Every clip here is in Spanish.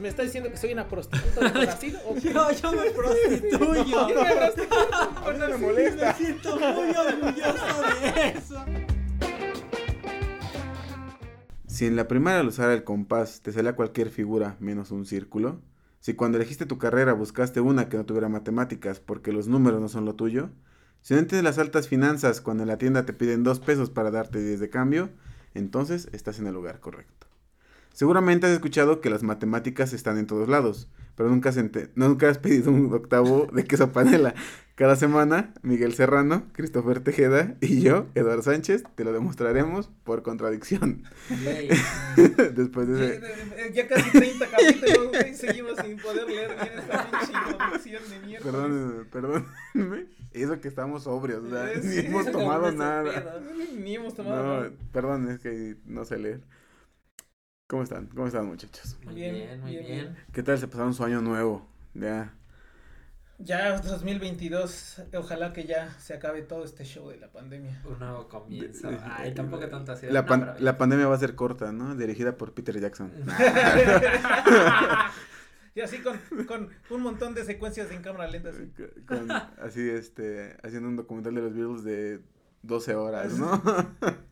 ¿Me está diciendo que soy una prostituta de Brasil? ¿O qué? Yo, yo me prostituyo. Yo me no me molesta. Me siento muy orgulloso de eso. Si en la primaria al usar el compás te salía cualquier figura menos un círculo, si cuando elegiste tu carrera buscaste una que no tuviera matemáticas porque los números no son lo tuyo, si no entiendes las altas finanzas cuando en la tienda te piden dos pesos para darte 10 de cambio, entonces estás en el lugar correcto. Seguramente has escuchado que las matemáticas están en todos lados, pero nunca has, ente- nunca has pedido un octavo de queso panela. Cada semana, Miguel Serrano, Christopher Tejeda y yo, Eduardo Sánchez, te lo demostraremos por contradicción. Después de ese... Ya casi 30 capítulos, güey, seguimos sin poder leer bien esta pinche de mierda. Perdón, perdónenme. Y Eso que estamos sobrios, o sea, ni hemos tomado nada. Ni hemos tomado No, nada. perdón, es que no sé leer. ¿Cómo están? ¿Cómo están, muchachos? Muy Bien, bien, muy bien, bien. ¿Qué tal se pasaron su año nuevo? Ya. Ya 2022, ojalá que ya se acabe todo este show de la pandemia. Un nuevo comienzo. De- Ay, tampoco tanto así. La, pan- la pandemia va a ser corta, ¿no? Dirigida por Peter Jackson. y así con, con un montón de secuencias en cámara lenta. así. Con- así, este, haciendo un documental de los Beatles de 12 horas, ¿no?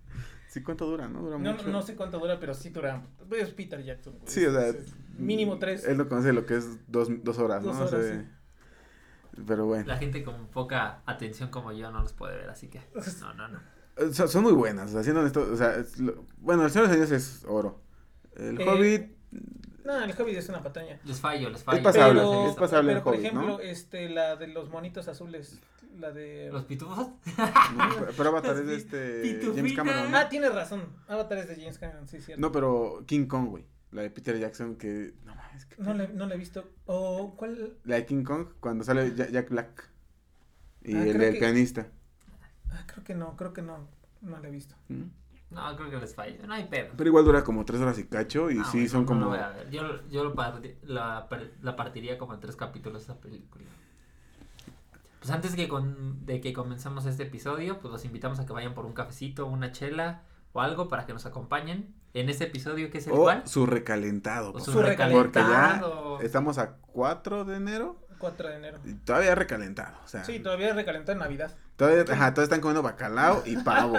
sí, ¿cuánto dura, no? Dura No, mucho. no sé cuánto dura, pero sí dura. Es Peter Jackson. güey. Sí, o sea, Es- mínimo tres. Él no conoce lo que es dos, dos horas, Dos ¿no? O sea, horas, Pero bueno. La gente con poca atención como yo no los puede ver, así que. No, no, no. Son, son muy buenas, o sea, siendo honesto, o sea, es lo- bueno, el Señor de los Anillos es oro. El Eh, Hobbit No, el Hobbit es una pataña. Les fallo, les fallo. pasable, pero, es pasable el pero por Hobbit, ejemplo, ¿no? este, la de los monitos azules, la de... ¿Los pitufos? ¿no? Pero- Avatar es de este Pitufina. James Cameron. Ah, tienes razón, Avatar es de James Cameron, sí, cierto. No, pero King Kong, güey. La de Peter Jackson que no mames, que- No le, no la he visto. O, ¿cuál? La de King Kong cuando sale Ja- Jack Black y Ah, el que- pianista. Ah, creo que no, creo que no, no la he visto. ¿Mm? No, creo que les fallo. No hay pedo. Pero igual dura como tres horas y cacho y sí son no como lo voy a ver. Yo, yo lo parti- la, la partiría como en tres capítulos esa película. Pues antes que con, de que comenzamos este episodio, pues los invitamos a que vayan por un cafecito, una chela o algo para que nos acompañen en este episodio que es el o cual. su recalentado. O su Su Porque ya recalentado. estamos a 4 de enero 4 de enero. y todavía recalentado, o sea, Sí, todavía recalentó en Navidad. Todavía, ajá, todavía están comiendo bacalao y pavo.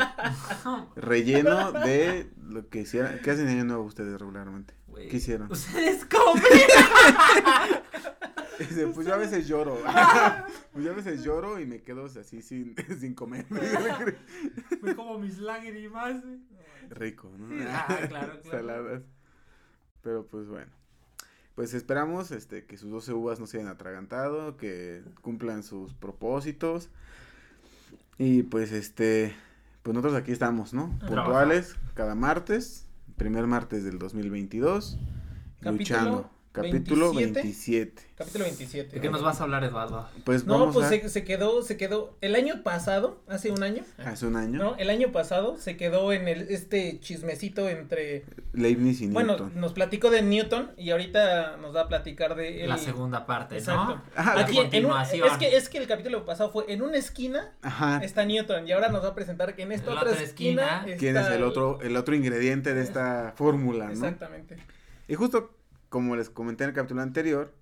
relleno de lo que hicieran. ¿Qué hacen en año nuevo ustedes regularmente? Güey, ¿Qué hicieron? Ustedes comen. Dice, pues yo a veces lloro. pues yo a veces lloro y me quedo así sin, sin comer. Me como mis lágrimas. Rico, ¿no? Ah, claro, claro. Saladas. Pero pues bueno. Pues esperamos este, que sus 12 uvas no se hayan atragantado, que cumplan sus propósitos. Y pues este, pues nosotros aquí estamos, ¿no? Puntuales, cada martes, primer martes del 2022, Capítulo luchando. Capítulo 27. 27. Capítulo 27. ¿De qué nos vas a hablar, Eduardo? Pues No, vamos pues a... se, se quedó, se quedó, el año pasado, hace un año, Hace un año, ¿no? El año pasado se quedó en el, este chismecito entre, Leibniz y bueno, Newton. nos platicó de Newton y ahorita nos va a platicar de el- La segunda parte, Exacto. ¿no? Ajá, La Aquí, en un- es que, es que el capítulo pasado fue en una esquina Ajá. está Newton y ahora nos va a presentar que en esta En otra otra esquina, esquina, ¿Quién es está el otro, el otro ingrediente de esta fórmula, no? Exactamente. Y justo como les comenté en el capítulo anterior,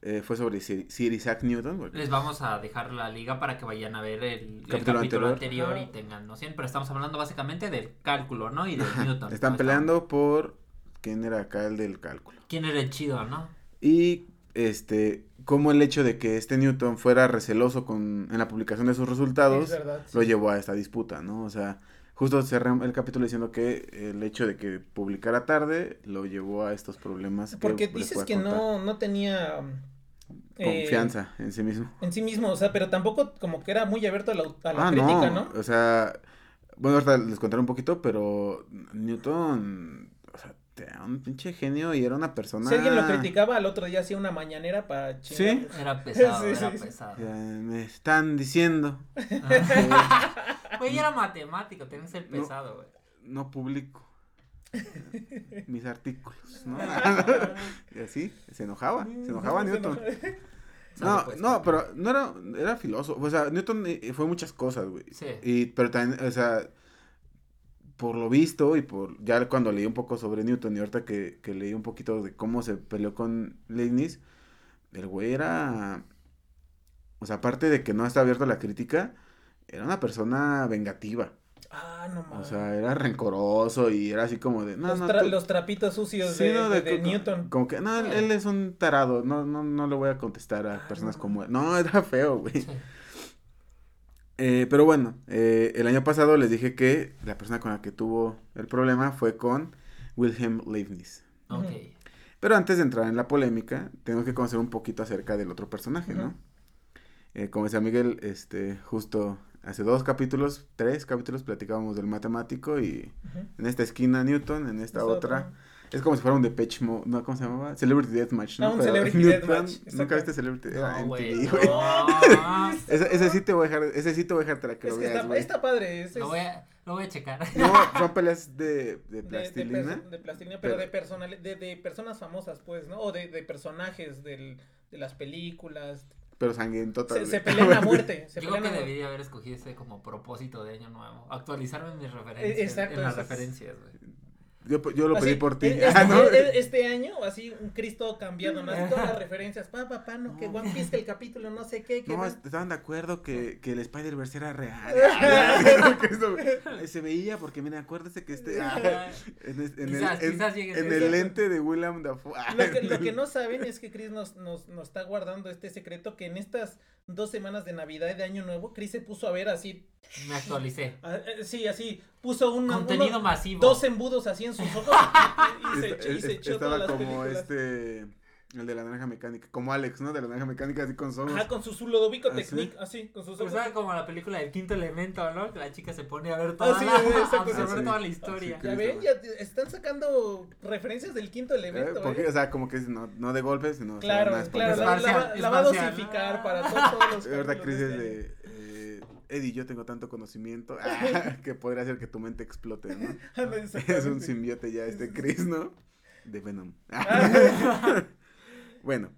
eh, fue sobre Sir, Sir Isaac Newton. porque- Les vamos a dejar la liga para que vayan a ver el, el Capítulo anterior. y tengan noción. Pero estamos hablando básicamente del cálculo, ¿no? Y de Newton. Están ¿no? peleando por quién era acá el del cálculo. ¿Quién era el chido, no? Y este, como el hecho de que este Newton fuera receloso con, en la publicación de sus resultados, Es verdad. lo llevó a esta disputa, ¿no? O sea, justo cerré el capítulo diciendo que el hecho de que publicara tarde lo llevó a estos problemas. que Porque dices que contar. no, no tenía eh, Confianza en sí mismo. en sí mismo, o sea, pero tampoco como que era muy abierto a la, a la ah, crítica, no. ¿no? O sea, bueno, ahorita les contaré un poquito, pero Newton, o sea, era un pinche genio y era una persona. Si alguien lo criticaba, al otro día hacía una mañanera para Sí. Era pesado, Sí, era sí. pesado. Ya me están diciendo, Ah. Güey, era matemático, tenía que ser No. pesado, güey. no publico mis artículos, ¿no? y así, se enojaba, se enojaba Newton. No, pues, no, pero no era, era filósofo, o sea, Newton eh, fue muchas cosas, güey. Sí. Y, pero también, o sea, por lo visto y por, ya cuando leí un poco sobre Newton y ahorita que, que leí un poquito de cómo se peleó con Leibniz, el güey era, o sea, aparte de que no está abierto a la crítica, era una persona vengativa. Ah, no O mames. sea, era rencoroso y era así como de, no, los, no, tra- tú- los trapitos sucios Sí, de, no, de- de de co- Newton. Como que, no, él, Ah. él es un tarado, no, no, no le voy a contestar a Ah, personas como él. No, era feo, güey. Sí. Eh, pero bueno, eh, el año pasado les dije que la persona con la que tuvo el problema fue con Wilhelm Leibniz. Ok. Pero antes de entrar en la polémica, tengo que conocer un poquito acerca del otro personaje, ¿no? Eh, como decía Miguel, este, justo hace dos capítulos, tres capítulos, platicábamos del matemático y Ujú. en esta esquina Newton, en esta Esa otra, es como si fuera un Depeche Mode, ¿no? ¿Cómo se llamaba? Celebrity Deathmatch, ¿no? Ah, un Pero Celebrity Deathmatch, ¿Nunca viste Celebrity? Era No, güey. No, Ese, ese sí te voy a dejar, ese sí te voy a dejar para que Es lo que veas, está, güey. está padre. ese lo voy a, lo voy a checar. No, son peleas de, de de, de, plastilina. perso- de plastilina, pero, pero- de, personal, de, de personas famosas, pues, ¿no? O de, de personajes del, de las películas. Pero sangriento Se, se pelean a muerte. Se Yo creo que muerte. debería haber escogido ese como propósito de año nuevo. Actualizarme en mis referencias. Eh, exacto, en las referencias, güey. Yo, yo lo pedí por ti. e- Ah, Este, ¿no? este año, así, un Cristo cambiado, ¿no? Así todas las referencias. Pa, papá, no, que No. One Piece, que el capítulo, no sé qué. Que No, estaban de acuerdo que, que el Spider-Verse era real. Se veía porque, mira, acuérdese que este... ah, en, es- en Quizás- el, en- quizás llegue a en ser el cierto. lente de William Dafoe. ah, Lo que, lo que no saben es que Chris nos, nos, nos está guardando este secreto que en estas dos semanas de Navidad y de Año Nuevo, Chris se puso a ver así, Me actualicé. ah, eh, sí, así, puso una, Contenido uno- masivo. dos embudos así en sus ojos y, y se, y se es- echó estaba todas las como películas. este... El de la naranja mecánica. Como Alex, ¿no? De la naranja mecánica así con ojos. Ajá, con su, su Ludovico ¿Ah, Technique, así, con sus Pues ojos. era como la película del quinto elemento, ¿no? Que la chica se pone a ver toda, Ah, sí, la, a sí. Ah, toda la historia. Sí, Ya ven, ya te- están sacando referencias del quinto Eh, elemento, porque, ¿eh? o sea, como que es no, no de golpes, sino... o sea, Claro, claro, la, Es la la es va a dosificar para todos, todos los Ahorita capítulos Chris de es este de... Eddie, yo tengo tanto conocimiento ah, que podría hacer que tu mente explote, ¿no? Es un simbiote ya este Chris, ¿no? De Venom. Bueno,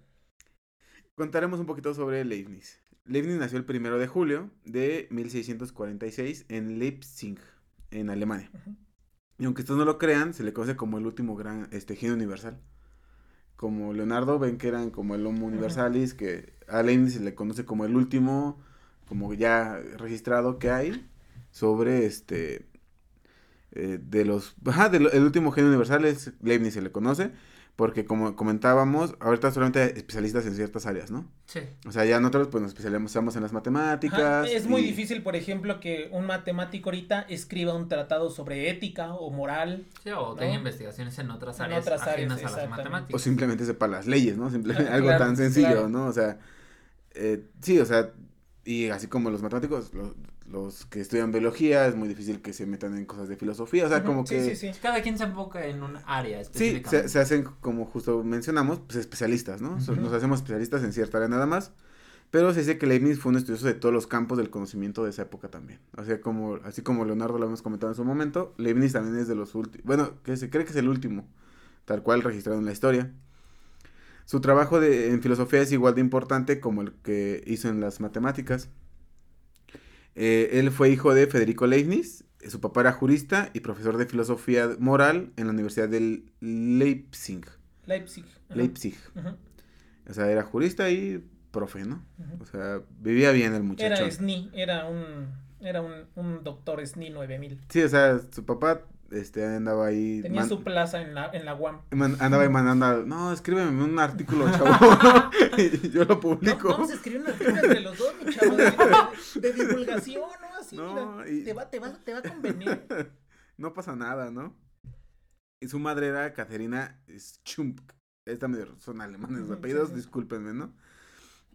contaremos un poquito sobre Leibniz. Leibniz nació el primero de julio de 1646 en Leipzig, en Alemania. Y aunque ustedes no lo crean, se le conoce como el último gran este, genio universal. Como Leonardo, ven que eran como el Homo Universalis, que a Leibniz se le conoce como el último, como ya registrado que hay sobre este eh, de los ajá, de lo- el último genio universal es Leibniz se le conoce porque como comentábamos ahorita solamente hay especialistas en ciertas áreas no Sí. o sea ya nosotros pues nos especializamos en las matemáticas Ajá, Es muy difícil, por ejemplo, que un matemático ahorita escriba un tratado sobre ética o moral. Sí, o ¿No? tenga investigaciones en otras En áreas otras áreas, a las exactamente. o matemáticas. simplemente sepa las leyes no simplemente Ah, algo claro, tan sencillo claro. no o sea eh, sí o sea y así como los matemáticos los, los que estudian biología es muy difícil que se metan en cosas de filosofía o sea como sí, que sí, sí. Cada quien se enfoca en un área Sí, específicamente. se, se hacen, como justo mencionamos, pues especialistas, ¿no? Nos hacemos especialistas en cierta área nada más. Pero se dice que Leibniz fue un estudioso de todos los campos del conocimiento de esa época también. O sea, como, así como Leonardo lo hemos comentado en su momento, Leibniz también es de los últimos, bueno, que se cree que es el último, tal cual registrado en la historia. Su trabajo de, en filosofía es igual de importante como el que hizo en las matemáticas. Eh, él fue hijo de Federico Leibniz, su papá era jurista y profesor de filosofía moral en la Universidad de Leipzig. Leipzig. Ajá. Leipzig. O sea, era jurista y profe, ¿no? O sea, vivía bien el muchacho. Era SNI, era un, era un, un doctor SNI 9000. Sí, o sea, su papá este, andaba ahí. Tenía man- su plaza en la, en la UAM. man- andaba ahí mandando, no, escríbeme un artículo, chavo. y yo lo No, publico. vamos a escribir una artículo entre los dos, mi chavo, de, divulgación, ¿no? Así, No, mira, y- te, va, te, va, te va a convenir. no pasa nada, ¿no? Y su madre era Caterina Schump. Esta medio son alemanes los sí, apellidos, sí. discúlpenme, ¿no?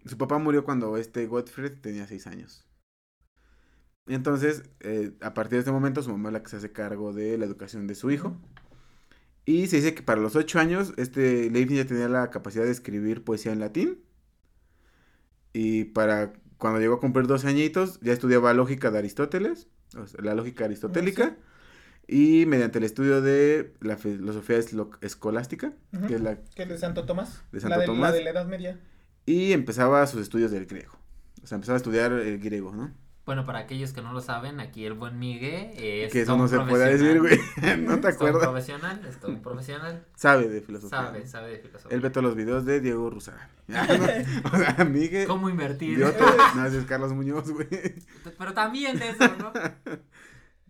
Su papá murió cuando este Gottfried tenía seis años. Y entonces, eh, a partir de este momento, su mamá es la que se hace cargo de la educación de su hijo. Y se dice que para los ocho años, este Leibniz ya tenía la capacidad de escribir poesía en latín. Y para cuando llegó a cumplir 12 añitos, ya estudiaba lógica de Aristóteles, o sea, la lógica aristotélica. Y mediante el estudio de la filosofía escolástica, que es la Que es de Santo Tomás. De Santo la de, Tomás. La de la Edad Media. Y empezaba sus estudios del griego. O sea, empezaba a estudiar el griego, ¿no? Bueno, para aquellos que no lo saben, aquí el buen Migue es que eso no se puede decir, güey. no te Es un acuerdas. profesional, es todo un profesional. Sabe de filosofía. Sabe, ¿no? sabe de filosofía. Él ve todos los videos de Diego Rusarán. o sea, Miguel. ¿Cómo invertir? otro- no, ese es Carlos Muñoz, güey. Pero también de eso, ¿no?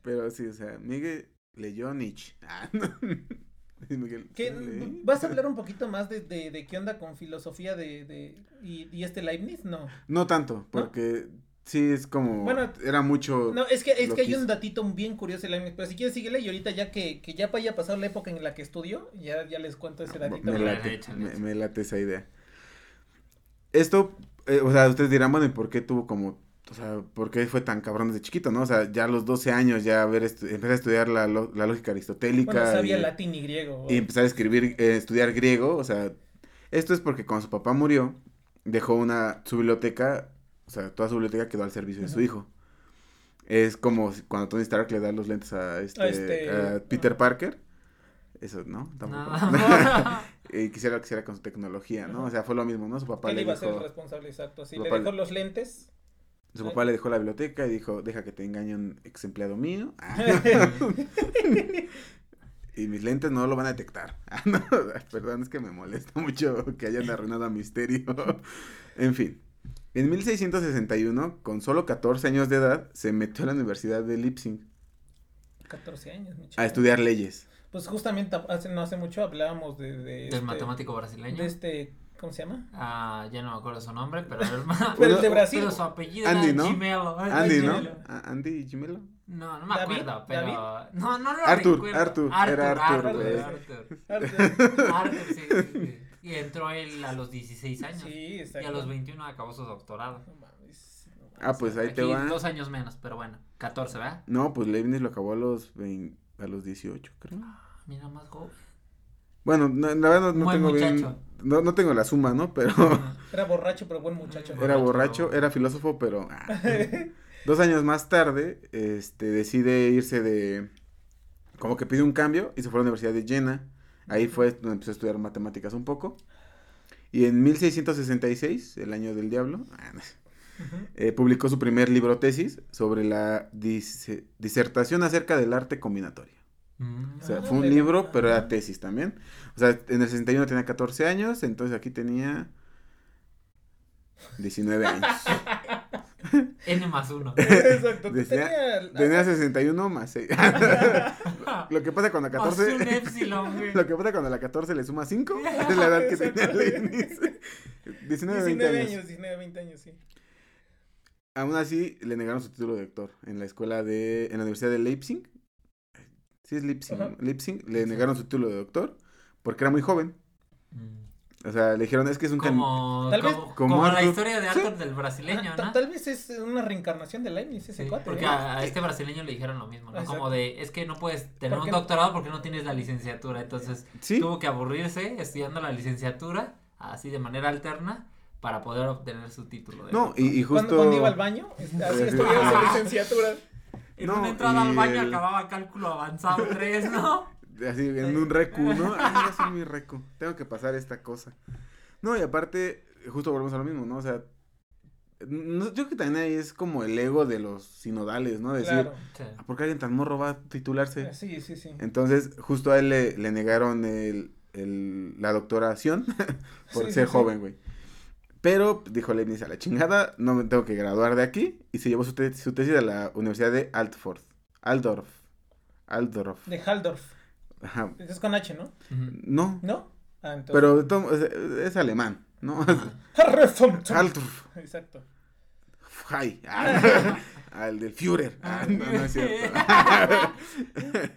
Pero sí, o sea, Miguel leyó Nietzsche. Ah, no. Miguel, ¿Qué-. ¿Vas a hablar un poquito más de, de, de qué onda con filosofía de, de y, y este Leibniz? No. No tanto, porque sí es como. Bueno, era mucho. No, es que, es que hay un datito bien curioso de Leibniz, pero si quieres síguele y ahorita ya que, que ya haya pasado la época en la que estudió, ya, ya les cuento ese datito. Me late, échale, me, échale. me late esa idea. Esto, eh, o sea, ustedes dirán, bueno, ¿y por qué tuvo como, o sea, por qué fue tan cabrón desde chiquito, no? O sea, ya a los 12 años ya haber estu- empecé a estudiar la, la lógica aristotélica Bueno, sabía y, latín y griego. y empezar a escribir, eh, estudiar griego, o sea, esto es porque cuando su papá murió, dejó una, su biblioteca, o sea, toda su biblioteca quedó al servicio de su hijo. Es como si- cuando Tony Stark le da los lentes a este, A este- a Peter Parker. Eso, ¿no? Tampoco. No. y quisiera que hiciera con su tecnología, ¿no? Ajá. O sea, fue lo mismo, ¿no? Su papá Él le iba a ser responsable, exacto. Sí, su le dejó le- los lentes. su papá le dejó la biblioteca y dijo, deja que te engañe un ex empleado mío. Ah, y mis lentes no lo van a detectar. No, perdón, es que me molesta mucho que hayan arruinado a Misterio. en fin. En 1661, con solo 14 años de edad, se metió a la Universidad de Leipzig 14 años, mi a chico. estudiar leyes. Pues justamente hace, no hace mucho hablábamos de, de Del este, matemático brasileño. de este, ¿cómo se llama? Ah, ya no me acuerdo su nombre, pero era Pero el de Brasil. Pero su apellido Andy, era ¿no? Gimelo. Andy, ¿no? Gimelo. Ah, Andy Gimelo. No, no me ¿David? acuerdo, pero. ¿David? No, no lo Arthur, recuerdo. Arthur, era Arthur, Arthur. Arthur. Arthur. Arthur, sí, sí, sí. Y entró él a los 16 años. Sí, y exacto. a los 21 acabó su doctorado. No mames, no mames. Ah, pues ahí te Aquí va. dos años menos, pero bueno, 14, ¿verdad? No, pues Leibniz lo acabó a los 20 a los 18, creo. Mira, más joven. Bueno, no, la verdad no, no Buen tengo bien, muchacho. no, no tengo la suma, ¿no? Pero Era borracho, pero buen muchacho. Era borracho, era filósofo, pero ah. dos años más tarde, este, decide irse de, como que pide un cambio y se fue a la Universidad de Jena. Ahí fue donde empezó a estudiar matemáticas un poco. Y en 1666, el año del diablo, ah, eh, publicó su primer libro tesis sobre la dis- disertación acerca del arte combinatorio. O sea, fue un libro, pero era tesis también. O sea, en el 61 tenía 14 años, entonces aquí tenía 19 años. N más uno. Exacto. Decía- tenía, Tenía 61 más 6. Lo que pasa cuando a Más un 14... epsilon, güey. Lo que pasa cuando a la 14 le suma 5, es la edad que tenía Exacto. Leibniz. 19, 20 19 años. años, 19, 20 años, sí. Aún así, le negaron su título de doctor en la escuela de... En la Universidad de Leipzig. Sí, es Leipzig. Leipzig. Le negaron su título de doctor porque era muy joven. Mm. O sea, le dijeron, es que es un... Como, Tal vez- como, como como la historia de Sí. Arthur del brasileño, ¿no? Tal vez es una reencarnación de Leibniz ese Sí, cuate. porque ¿eh? a, a este brasileño le dijeron lo mismo, ¿no? Exacto. Como de, es que no puedes tener ¿Por un doctorado porque no tienes la licenciatura. Entonces Sí. tuvo que aburrirse estudiando la licenciatura, así de manera alterna, para poder obtener su título. De No, y, y Cuando, justo... cuando iba al baño, así Sí. estudiaba su licenciatura. En no, una entrada al baño el- acababa cálculo avanzado 3, ¿no? Así, en un recu, ¿no? Ah, soy mi recu. Tengo que pasar esta cosa. No, y aparte, justo volvemos a lo mismo, ¿no? O sea, no, yo creo que también ahí es como el ego de los sinodales, ¿no? Decir, Claro. Sí. "¿Ah, ¿por qué alguien tan morro va a titularse? Sí, sí, sí. Entonces, justo a él le, le negaron el, el- la doctoración por Sí, ser sí. joven, güey. Pero, dijo Leibniz, a la chingada, no me tengo que graduar de aquí. Y se llevó su, te- su tesis a la Universidad de Altford. Aldorf. Aldorf. De Haldorf. Ajá. Es con H, ¿no? Ujú. No, ¿No? Ah, entonces. pero de todo- es, es alemán, ¿no? Aldorf. Exacto. Hi. Ah, al del Führer. Ah, no, no es cierto.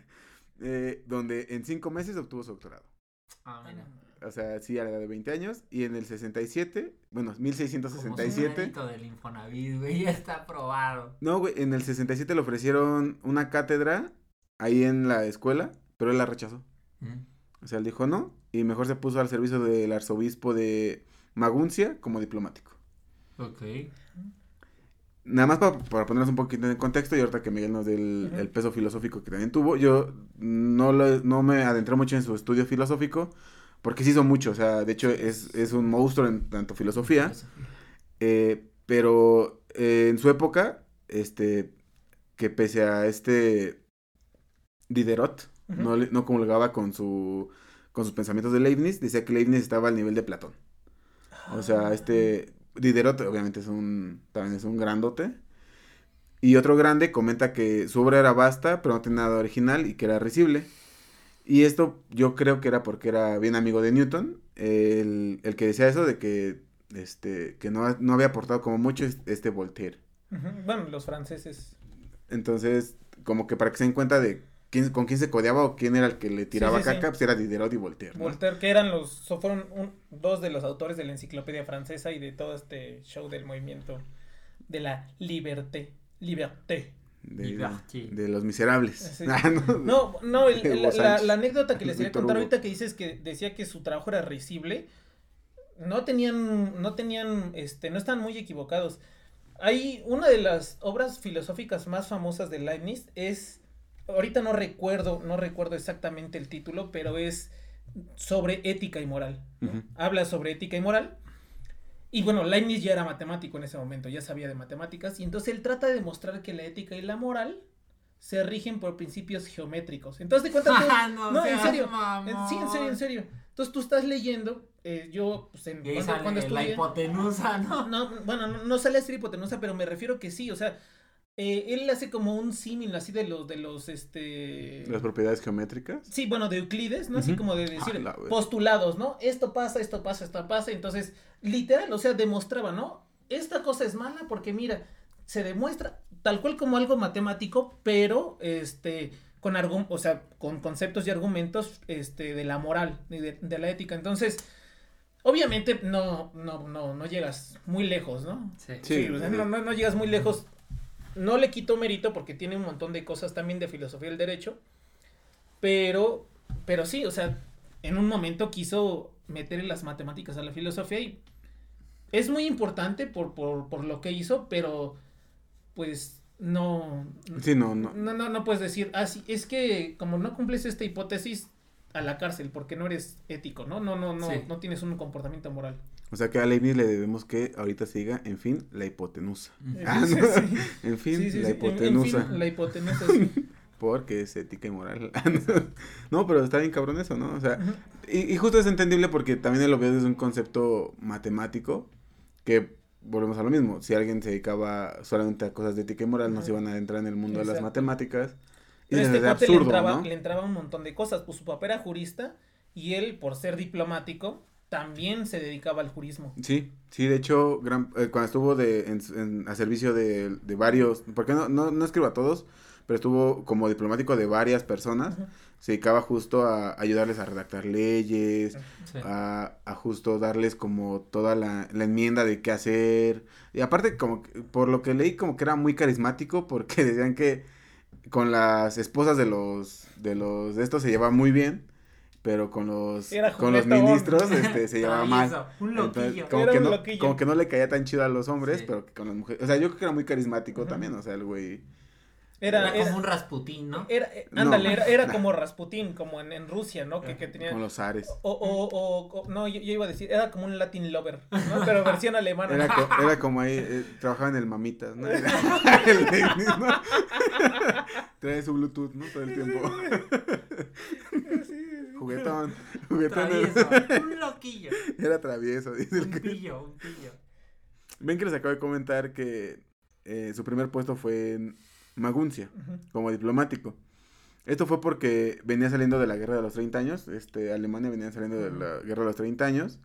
Eh, donde en cinco meses obtuvo su doctorado. Ah, mira. O sea, sí, a la edad de 20 años. Y en el 67, bueno, Como su 1667. mérito del Infonavit, güey, ya está aprobado. No, güey, en el 67 le ofrecieron una cátedra ahí en la escuela, pero él la rechazó. Mm. O sea, él dijo no y mejor se puso al servicio del arzobispo de Maguncia como diplomático. Ok. Nada más para, para ponernos un poquito en contexto y ahorita que Miguel nos dé el, peso filosófico que también tuvo, yo no, lo- no me adentré mucho en su estudio filosófico porque sí hizo mucho, o sea, de hecho es, es un monstruo en tanto filosofía, eh, pero eh, en su época, este, que pese a este Diderot, No, comulgaba con, su, con sus pensamientos de Leibniz, decía que Leibniz estaba al nivel de Platón. O Ah. sea, este Diderot obviamente es un también es un grandote. Y otro grande comenta que su obra era vasta, pero no tenía nada original y que era risible. Y esto yo creo que era porque era bien amigo de Newton, el, el que decía eso de que este que no, no había aportado como mucho es- este Voltaire. Bueno, los franceses. Entonces, como que para que se den cuenta de quién, con quién se codeaba o quién era el que le tiraba sí, sí. caca, pues era Diderot y Voltaire. ¿no? Voltaire, que eran los, so- fueron un- dos de los autores de la enciclopedia francesa y de todo este show del movimiento de la liberté. Liberté. De, los miserables. Sí. Ah, no. No, no, el- la, anécdota que les quería contar Hugo. ahorita que dices que decía que su trabajo era risible, no tenían, no tenían, este, no están muy equivocados. Hay una de las obras filosóficas más famosas de Leibniz es, ahorita no recuerdo, no recuerdo exactamente el título, pero es sobre ética y moral. Habla sobre ética y moral. Y bueno, Leibniz ya era matemático en ese momento, ya sabía de matemáticas, y entonces él trata de demostrar que la ética y la moral se rigen por principios geométricos. Entonces, de cuenta tú- Ah, no no, en serio, mamón. sí, en serio, en serio. Entonces tú estás leyendo, eh, yo, pues, en, cuando, sale cuando la hipotenusa, ¿no? no, bueno, no, no sale a ser hipotenusa, pero me refiero que sí, o sea, eh, él hace como un símil así de los, de los, este... Las propiedades geométricas. Sí, bueno, de Euclides, ¿no? Así como de decir Ah, postulados, ¿no? Esto pasa, esto pasa, esto pasa. Entonces, literal, o sea, demostraba, ¿no? Esta cosa es mala porque, mira, se demuestra tal cual como algo matemático, pero, este, con argu- o sea, con conceptos y argumentos, este, de la moral y de, de la ética. Entonces, obviamente, no, no, no, no llegas muy lejos, ¿no? Sí. Sí. Sí, o sea, no, no, no llegas muy lejos. No le quito mérito porque tiene un montón de cosas también de filosofía del derecho. Pero, pero sí, o sea, en un momento quiso meter las matemáticas a la filosofía y es muy importante por, por, por lo que hizo, pero pues no, Sí, no, no. no, no, no puedes decir, ah, sí, es que como no cumples esta hipótesis a la cárcel porque no eres ético, ¿no? No, no, no, Sí. no tienes un comportamiento moral. O sea que a Leibniz le debemos que ahorita siga, en fin, la hipotenusa. Ah, no. sí. En fin, Sí, la sí, en- en hipotenusa. fin, la hipotenusa, sí. Porque es ética y moral. no, pero está bien cabrón eso, ¿no? O sea, y, y justo es entendible porque también lo ve desde un concepto matemático que volvemos a lo mismo. Si alguien se dedicaba solamente a cosas de ética y moral, no se iban a adentrar en el mundo de las matemáticas. Y Pero es este cuate le absurdo, entraba, ¿no? le entraba un montón de cosas. Pues su papá era jurista y él, por ser diplomático, también se dedicaba al jurismo. Sí, sí, de hecho, gran, eh, cuando estuvo de, en, en- a servicio de, de varios, porque no, no, no escribo a todos, pero estuvo como diplomático de varias personas, se dedicaba justo a ayudarles a redactar leyes, Sí. a, a justo darles como toda la, la enmienda de qué hacer. Y aparte, como por lo que leí, como que era muy carismático, porque decían que con las esposas de los, de los, de estos se llevaba muy bien, pero con los, Era con los ministros este, se llevaba mal. Un Entonces, loquillo. como, Era que un no, loquillo. como que no le caía tan chido a los hombres, Sí. pero que con las mujeres. O sea, yo creo que era muy carismático también, o sea, el güey. Era, Era como era- un Rasputín, ¿no? era- eh, No. ándale, era, era como Rasputín, como en, en Rusia, ¿no? Que, que tenía... Con los zares. O, o, o, o- no, yo, yo iba a decir, era como un Latin lover, ¿no? Pero versión alemana. Era, co- era como ahí, eh, trabajaba en el mamitas, ¿no? El Leibniz, ¿no? Trae su Bluetooth, ¿no? Todo el tiempo. Juguetón, juguetón. Travieso. Un loquillo. Era travieso, dice Un pillo, un pillo. Ven que les acabo de comentar que eh, su primer puesto fue en Maguncia. Como diplomático. Esto fue porque venía saliendo de la guerra de los 30 años, este, Alemania venía saliendo de la guerra de los 30 años,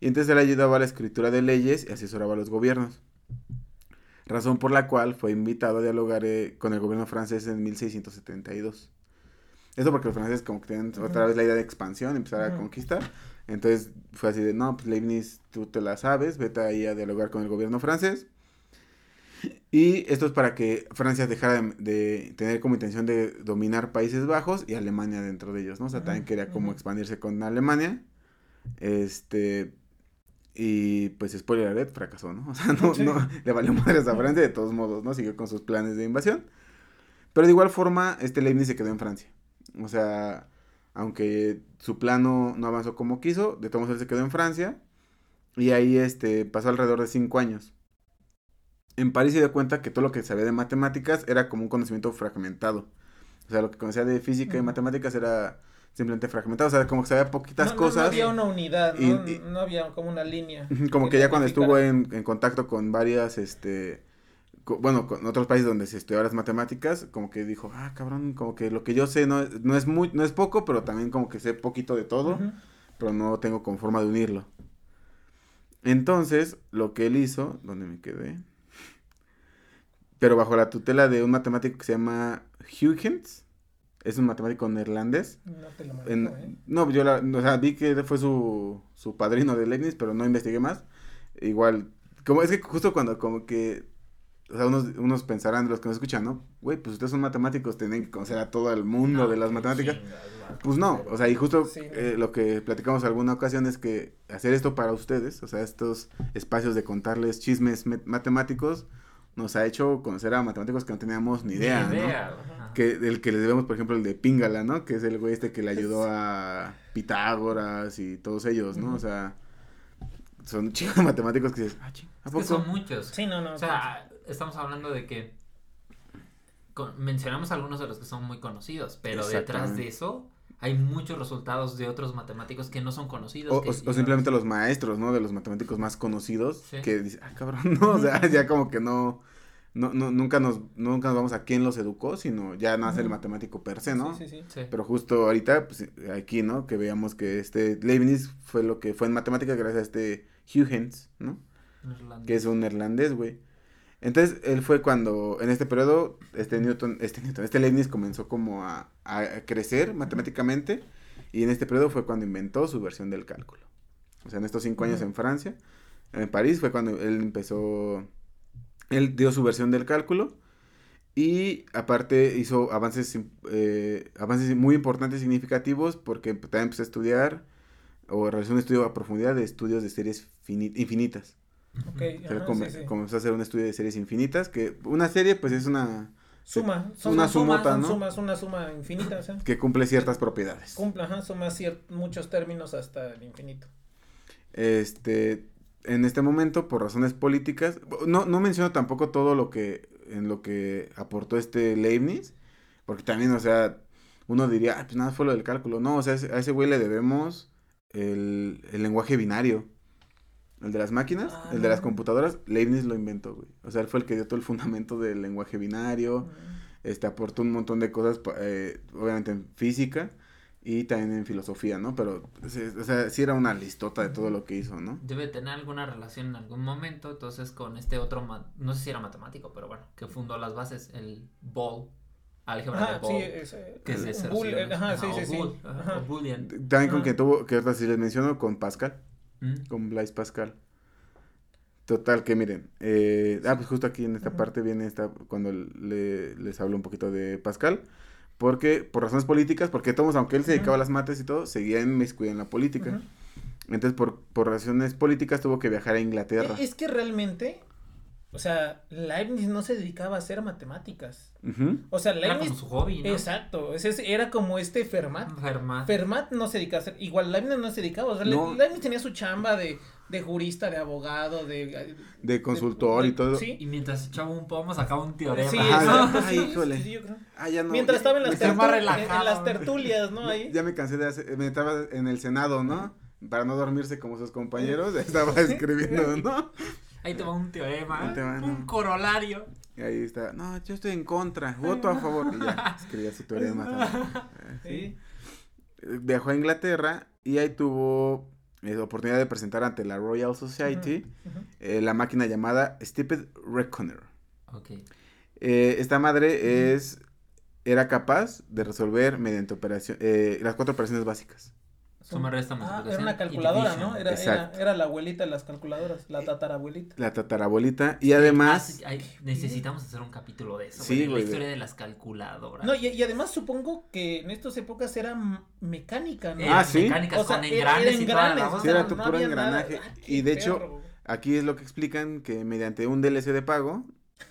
y entonces él ayudaba a la escritura de leyes y asesoraba a los gobiernos. Razón por la cual fue invitado a dialogar eh, con el gobierno francés en 1672. Esto porque los franceses como que tienen otra vez la idea de expansión, empezar a conquistar. Entonces fue así de, no, pues Leibniz, tú te la sabes, vete ahí a dialogar con el gobierno francés. Y esto es para que Francia dejara de, de tener como intención de dominar Países Bajos y Alemania dentro de ellos, ¿no? O sea, también quería como expandirse con Alemania. Este. Y pues, spoiler alert, fracasó, ¿no? O sea, no, Sí. no le valió madres a Francia, de todos modos, ¿no? Siguió con sus planes de invasión. Pero de igual forma, este Leibniz se quedó en Francia. O sea, aunque su plano no avanzó como quiso, de todos modos él se quedó en Francia. Y ahí este, pasó alrededor de cinco años. En París se dio cuenta que todo lo que sabía de matemáticas era como un conocimiento fragmentado. O sea, lo que conocía de física y matemáticas era simplemente fragmentado. O sea, como que sabía poquitas no, no- cosas. No, había una unidad, ¿no? Y- y- no había como una línea. Como que ya cuando estuvo en, en contacto con varias, este, bueno, con otros países donde se estudiaban las matemáticas, como que dijo, ah, cabrón, como que lo que yo sé no es, no es muy, no es poco, pero también como que sé poquito de todo, pero no tengo como forma de unirlo. Entonces, lo que él hizo, ¿dónde me quedé? Pero bajo la tutela de un matemático que se llama Huygens, es un matemático neerlandés, No te lo manejo, en- ¿eh? no, yo la, o sea, vi que fue su, su padrino de Leibniz, pero no investigué más. Igual, como es que justo cuando como que, o sea, unos, unos pensarán, los que nos escuchan, ¿no? Güey, pues ustedes son matemáticos, tienen que conocer a todo el mundo No, de las matemáticas. chingas, Pues no, o sea, y justo Sí, no. eh, lo que platicamos alguna ocasión es que hacer esto para ustedes, o sea, estos espacios de contarles chismes matemáticos, nos ha hecho conocer a matemáticos que no teníamos ni idea, ¿no? idea, ajá. que el que les debemos, por ejemplo, el de Pingala, ¿no? Que es el güey este que le ayudó a Pitágoras y todos ellos, ¿no? O sea, son chicos matemáticos que dices, ah, ching, ¿a Es que poco? son muchos. Sí, no, no. O sea, estamos hablando de que con- mencionamos algunos de los que son muy conocidos, pero detrás de eso hay muchos resultados de otros matemáticos que no son conocidos. O, que o- o llegaron- simplemente los maestros, ¿no? De los matemáticos más conocidos, Sí. que dicen, ah, cabrón, no, o sea, ya como que no, no, no, nunca nos, nunca nos vamos a quién los educó, sino ya nace el Ujú. matemático per se, ¿no? Sí, sí, sí. Pero justo ahorita, pues, aquí, ¿no? Que veamos que este Leibniz fue lo que fue en matemáticas gracias a este Huygens, ¿no? Irlandés. que es un neerlandés, güey. Entonces, él fue cuando, en este periodo, este Newton, este Newton, este Leibniz comenzó como a, a crecer matemáticamente, y en este periodo fue cuando inventó su versión del cálculo. O sea, en estos cinco años en Francia, en París fue cuando él empezó, él dio su versión del cálculo, y aparte hizo avances, eh, avances muy importantes y significativos, porque también empezó a estudiar, o realizó un estudio a profundidad de estudios de series fini- infinitas. Ok, O sea, ajá, come- sí, sí. comenzó a hacer un estudio de series infinitas, que una serie pues es una Suma, son una son sumas, sumota, son ¿no? sumas, una suma infinita, o sea, que cumple ciertas propiedades. cumple, ajá, suma muchos términos hasta el infinito. Este, en este momento, por razones políticas, no, no menciono tampoco todo lo que, en lo que aportó este Leibniz, porque también, o sea, uno diría, ah, pues nada, fue lo del cálculo. No, o sea, a ese güey le debemos el, el lenguaje binario. El de las máquinas, Ah, el de las computadoras, Leibniz lo inventó, güey. O sea, él fue el que dio todo el fundamento del lenguaje binario. este aportó un montón de cosas, eh, obviamente en física y también en filosofía, ¿no? Pero, sí, o sea, sí era una listota de todo lo que hizo, ¿no? Debe tener alguna relación en algún momento, entonces con este otro, ma- no sé si era matemático, pero bueno, que fundó las bases, el Ball, álgebra Ajá, de sí, Ball. es, que es de bull, ajá, sí, sí, sí. Ajá, Ajá. o Boolean. También con que tuvo, que ahorita sí les menciono, con Pascal, Mm. con Blaise Pascal. Total, que miren, eh, ah, pues justo aquí en esta parte viene esta, cuando le, les hablo un poquito de Pascal, porque, por razones políticas, porque todos, aunque él se dedicaba a las mates y todo, seguía inmiscuido en la política. Entonces, por, por razones políticas tuvo que viajar a Inglaterra. Es que realmente, o sea, Leibniz no se dedicaba a hacer matemáticas. O sea, Era Leibniz. como su hobby, ¿no? Exacto, ese era como este Fermat. Fermat. Fermat no se dedicaba a hacer, igual Leibniz no se dedicaba, o sea, No. Leibniz tenía su chamba de, de jurista, de abogado, de... De consultor y todo. Sí, Y mientras echaba un pomo sacaba un teorema. sí, Ajá, exacto, ay, sí, híjole. sí, yo creo. Ah, ya no. Mientras ya- estaba en las, me- tertu- más tertu- en- las ¿no? tertulias, ¿no? ya- Ahí. Ya me cansé de hacer, me estaba en el Senado, ¿no? Para no dormirse como sus compañeros, estaba escribiendo, ¿no? Ahí te va un teorema, va, un ¿no? corolario. Y ahí está, no, yo estoy en contra, voto a favor. Y ya, escribía su teorema también. Eh, sí. Eh, Viajó a Inglaterra y ahí tuvo eh, oportunidad de presentar ante la Royal Society eh, la máquina llamada Stupid Reckoner. Ok. Eh, esta madre es era capaz de resolver mediante operación eh, las cuatro operaciones básicas. Suma, resta, Ah, era una calculadora. ¿no? Era, era, era la abuelita de las calculadoras, la tatarabuelita. La tatarabuelita. Y además, necesitamos hacer un capítulo de eso. Sí, güey, La historia de las calculadoras. No, y, y además supongo que en estas épocas era mecánica, ¿no? Ah, ¿sí? mecánicas O sea, con era- engranes era y toda la Sí, era tu no puro nada. engranaje. Ah, Y de hecho, aquí es lo que explican que mediante un DLC de pago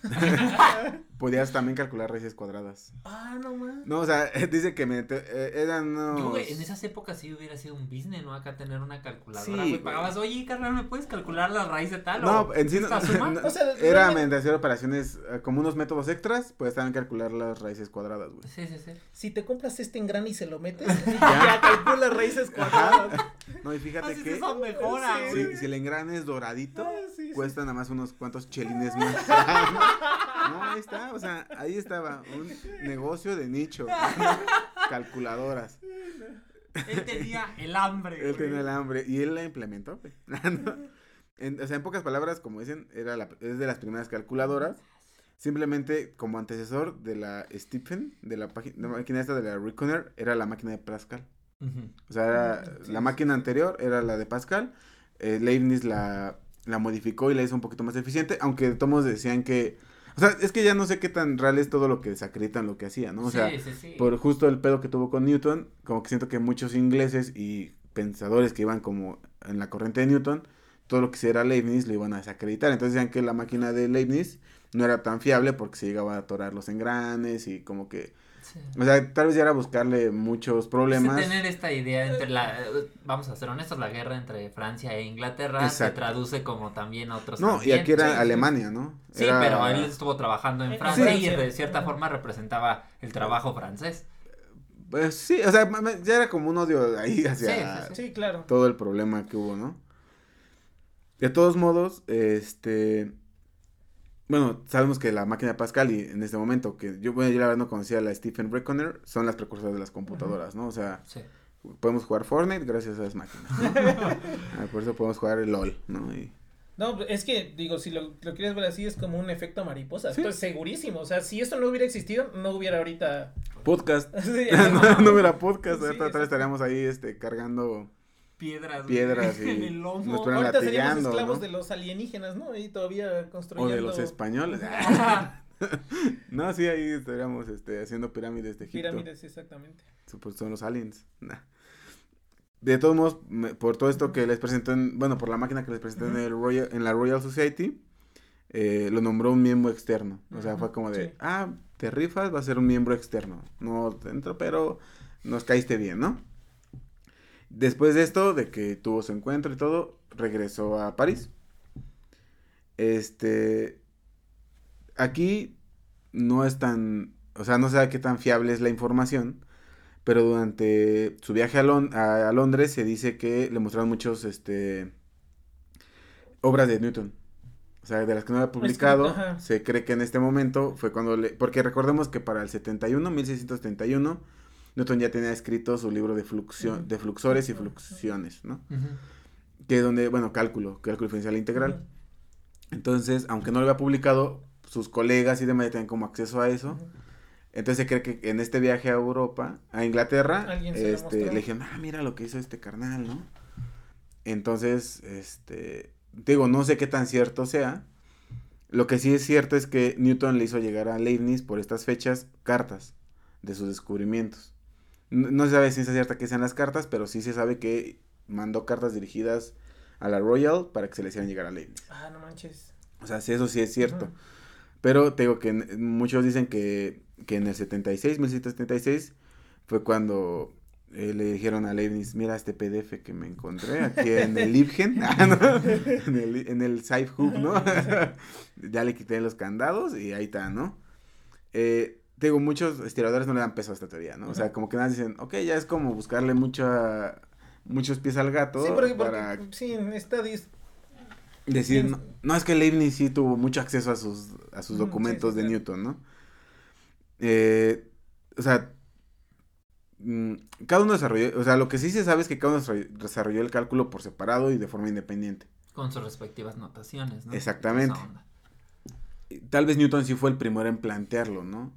podías también calcular raíces cuadradas. Ah, no más. No, o sea, dice que mediante, eh, eran unos... Yo, güey, en esas épocas sí hubiera sido un business, ¿no? Acá tener una calculadora, Sí, güey. güey. Pagabas, oye, carnal, ¿me puedes calcular la raíz de tal? No, o en sí no, no, O sea, era mediante hacer operaciones eh, como unos métodos extras, puedes también calcular las raíces cuadradas, güey. Sí, sí, sí. Si te compras este engrane y se lo metes, ya calcula raíces cuadradas. No, y fíjate Así que eso mejora, Sí. güey. si, si el engrane es doradito. Cuesta nada más unos cuantos chelines más. no, ahí está, o sea, ahí estaba, un negocio de nicho, calculadoras. Él tenía el hambre, Él güey. tenía el hambre y él la implementó, güey. No. En- o sea, en pocas palabras, como dicen, era la, es de las primeras calculadoras. Simplemente como antecesor de la Stephen, de la página, la máquina esta de la Reconer, era la máquina de Pascal. O sea, era- Ah, sí, la sí, máquina anterior era la de Pascal. eh, Leibniz la, la modificó y la hizo un poquito más eficiente, aunque de todos decían que... O sea, es que ya no sé qué tan real es todo lo que desacreditan lo que hacía, ¿no? O sea, sí, sí, sí. por justo el pedo que tuvo con Newton, como que siento que muchos ingleses y pensadores que iban como en la corriente de Newton, todo lo que hiciera Leibniz lo iban a desacreditar. Entonces decían que la máquina de Leibniz no era tan fiable porque se llegaba a atorar los engranes y como que... Sí. O sea, tal vez ya era buscarle muchos problemas. Es tener esta idea entre la, vamos a ser honestos, la guerra entre Francia e Inglaterra Exacto. se traduce como también a otros No, y aquí era. Alemania, ¿no? Sí, Era- pero él estuvo trabajando en Francia y de cierta forma representaba el trabajo francés. Pues sí, o sea, ya era como un odio ahí hacia Sí, sí, Sí, claro. todo el problema que hubo, ¿no? De todos modos, este... Bueno, sabemos que la máquina de Pascal y en este momento, que yo, bueno, yo la verdad no conocía a la Stephen Reckoner, son las precursoras de las computadoras, ¿no? O sea, Sí. podemos jugar Fortnite gracias a esas máquinas. ¿no? Ah, por eso podemos jugar el LOL, ¿no? Y- No, es que, digo, si lo, lo quieres ver así, es como un efecto mariposa. Sí. Esto es segurísimo. O sea, si esto no hubiera existido, no hubiera ahorita. Podcast. Sí, no, no hubiera podcast, Sí, ahorita estaríamos ahí, este, cargando... Piedras. Piedras y- en el lomo. nos ahorita seríamos esclavos ¿no? de los alienígenas, ¿no? Y todavía O construyendo. de los españoles. No, sí, ahí estaríamos este, haciendo pirámides de Egipto. Pirámides, exactamente. Supo- Son los aliens. Nah. De todos modos, me- por todo esto que les presenté, en- bueno, por la máquina que les presenté en, el Royal, en la Royal Society, eh, lo nombró un miembro externo. O sea, fue como de, Sí. ah, te rifas, va a ser un miembro externo. No dentro, pero nos caíste bien, ¿no? Después de esto, de que tuvo su encuentro y todo, regresó a París. Este, aquí no es tan, o sea, no sé qué tan fiable es la información, pero durante su viaje a, Lon- a- a Londres se dice que le mostraron muchos, este, obras de Newton. O sea, de las que no había publicado, se cree que en este momento fue cuando le, porque recordemos que para el 71, 1671, Newton ya tenía escrito su libro de, de fluxores y fluxiones, ¿no? Que es donde, bueno, cálculo, cálculo diferencial integral. Entonces, aunque no lo había publicado, sus colegas y demás ya tenían como acceso a eso. Entonces se cree que en este viaje a Europa, a Inglaterra, este, le dijeron, ah, mira lo que hizo este carnal, ¿no? Entonces, este, digo, no sé qué tan cierto sea. Lo que sí es cierto es que Newton le hizo llegar a Leibniz por estas fechas cartas de sus descubrimientos. No, se sabe si es cierta que sean las cartas, pero sí se sabe que mandó cartas dirigidas a la Royal para que se le hicieran llegar a Leibniz. Ah, no manches. O sea, sí, eso sí es cierto. Pero te digo que muchos dicen que, que en el 76, 1776, fue cuando eh, le dijeron a Leibniz, mira este PDF que me encontré aquí en el Ibgen, ah, ¿no? en el, en el Safe Hub, ¿no? ya le quité los candados y ahí está, ¿no? Eh, digo, muchos estiradores no le dan peso a esta teoría, ¿no? O sea, como que nada dicen, ok, ya es como buscarle mucha, muchos pies al gato Sí, porque, porque- para sí, está dis- decir, no, no, es que Leibniz sí tuvo mucho acceso a sus, a sus Ujú, documentos sí, sí, de claro. Newton, ¿no? Eh, o sea, mm, cada uno desarrolló, o sea, lo que sí se sabe es que cada uno desarrolló- el cálculo por separado y de forma independiente. Con sus respectivas notaciones, ¿no? Exactamente. Tal vez Newton sí fue el primero en plantearlo, ¿no?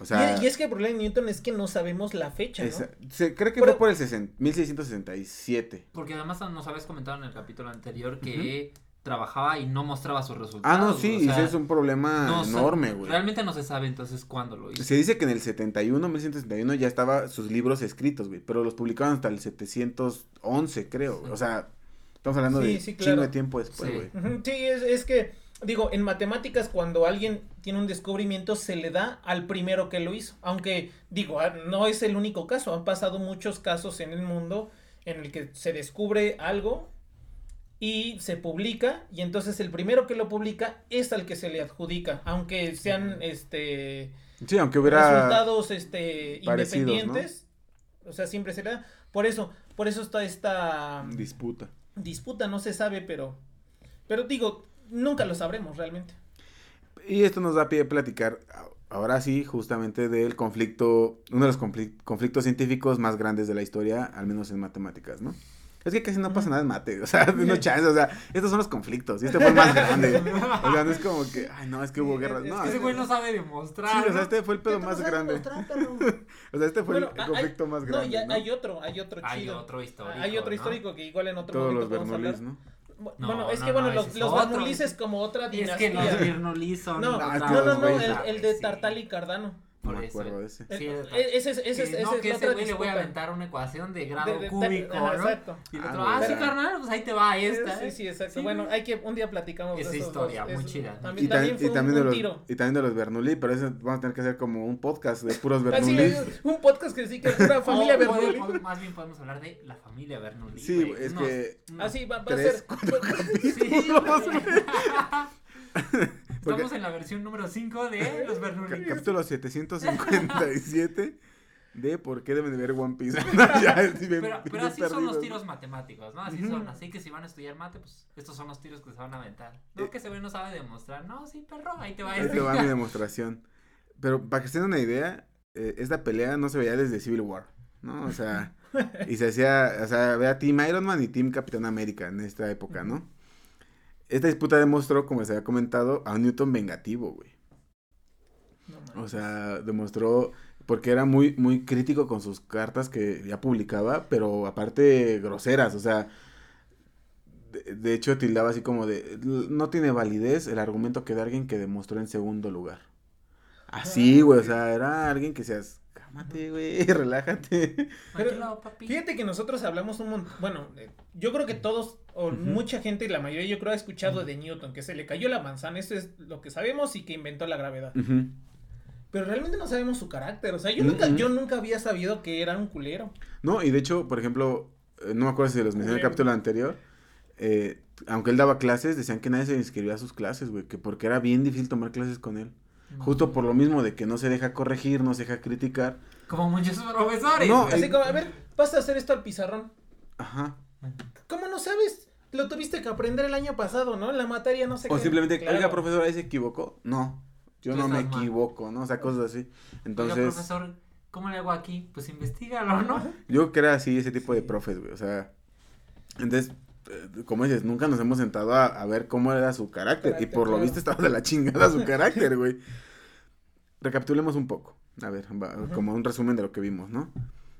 O sea, y, y es que el problema de Newton es que no sabemos la fecha, ¿no? esa- se cree que Pero- fue por el 60 1667. Porque además nos habías comentado en el capítulo anterior que trabajaba y no mostraba sus resultados. Ah, no, sí, o y sea, ese es un problema no enorme, güey. Realmente no se sabe entonces cuándo lo hizo. Se dice que en el 71, 1171 ya estaba sus libros escritos, güey, pero los publicaron hasta el 711, creo. güey. O sea, estamos hablando Sí, de sí, chingo claro. de tiempo después, Sí. güey. Sí, es, es que, digo, en matemáticas cuando alguien tiene un descubrimiento se le da al primero que lo hizo. Aunque, digo, ah, no es el único caso. Han pasado muchos casos en el mundo en el que se descubre algo y se publica y entonces el primero que lo publica es al que se le adjudica. Aunque sean, este... Sí, aunque hubiera... resultados este independientes o sea siempre será por eso por eso está esta Disputa. disputa no se sabe pero pero digo nunca lo sabremos realmente Y esto nos da pie a platicar, ahora sí, justamente del conflicto, uno de los conflic- conflictos científicos más grandes de la historia, al menos en matemáticas, ¿no? Es que casi no pasa nada en mate, o sea, no chance, o sea, estos son los conflictos, y este fue el más grande. O sea, no es como que, ay, no, es que hubo guerras, no. es que Ese es- güey no sabe demostrar. Sí, o sea, este fue el pedo ¿Qué te más grande. O sea, este fue Bueno, el hay- conflicto más grande. no, ya ¿no? hay otro hay otro Hay chido otro histórico. hay otro ¿no? histórico que igual en otro Todos los momento vamos a hablar. ¿no? Bu- No, bueno es no, que bueno no, los, es los otro. Bernoullis es como otra Es dinastía que los Bernoulli son no, otra no, no, no, el, el de sí. Tartal y Cardano No Por me eso. acuerdo de ese. Sí, El- el- e- ese es ese no, es que ese güey le voy a aventar una ecuación de grado de- cúbico, ajá, ¿no? exacto Y el Ah, otro, ah, sí, carnal, pues ahí te va esta. Sí, ¿eh? sí, exacto. Sí, bueno, hay que un día platicamos Esa de esos historia, dos. muy Es- chida. También, Y, también tan- fue y un, también de los, tiro. y también de los Bernoulli, pero eso vamos a tener que hacer como un podcast de puros Así Bernoulli. es, un podcast que sí que es pura familia Bernoulli. podemos- Más bien podemos hablar de la familia Bernoulli. Sí, güey. es que Así va, va a ser. Sí. Porque- Estamos en la versión número 5 de los Bernoulli. capítulo 757 de por qué deben de ver One Piece. Ya, Pero, así son los tiros matemáticos, ¿no? Así son. Así que si van a estudiar mate, pues estos son los tiros que se van a aventar. No Eh. que ese güey no sabe demostrar. No, sí, perro, ahí te va Ahí este. te va mi demostración. Pero para que se den una idea, eh, esta pelea no se veía desde Civil War, ¿no? O sea, y se hacía, o sea, vea Team Iron Man y Team Capitán América en esta época, ¿no? Esta disputa demostró, como se había comentado, a un Newton vengativo, güey. No. O sea, demostró, porque era muy, muy crítico con sus cartas que ya publicaba, pero aparte groseras, o sea, de, de hecho tildaba así como de, "L- no tiene validez el argumento que de alguien que demostró en segundo lugar. Así, güey, o sea, era alguien que seas, cálmate, güey, relájate. Fíjate que nosotros hablamos un montón, bueno, eh, yo creo que todos, o mucha gente, la mayoría yo creo ha escuchado de Newton, que se le cayó la manzana, eso es lo que sabemos y que inventó la gravedad. Pero realmente no sabemos su carácter, o sea, yo nunca, yo nunca había sabido que era un culero. No, y de hecho, por ejemplo, eh, no me acuerdo si los mencioné en el capítulo anterior, eh, aunque él daba clases, decían que nadie se inscribía a sus clases, güey, que porque era bien difícil tomar clases con él. Justo por lo mismo de que no se deja corregir, no se deja criticar. Como muchos profesores. No. Así eh, como, a ver, vas a hacer esto al pizarrón. Ajá. ¿Cómo no sabes? Lo tuviste que aprender el año pasado, ¿no? En la materia no sé O qué. simplemente, Claro. oiga, profesor, ahí se equivocó. No, yo no me mal. equivoco, ¿no? O sea, cosas así. Oiga, Entonces, profesor, ¿cómo le hago aquí? Pues investigalo, ¿no? yo creo así ese tipo de profes, güey. O sea, entonces, como dices, nunca nos hemos sentado a, a ver cómo era su carácter. y por lo visto estaba de la chingada su carácter, güey. Recapitulemos un poco. A ver, va- como un resumen de lo que vimos, ¿no?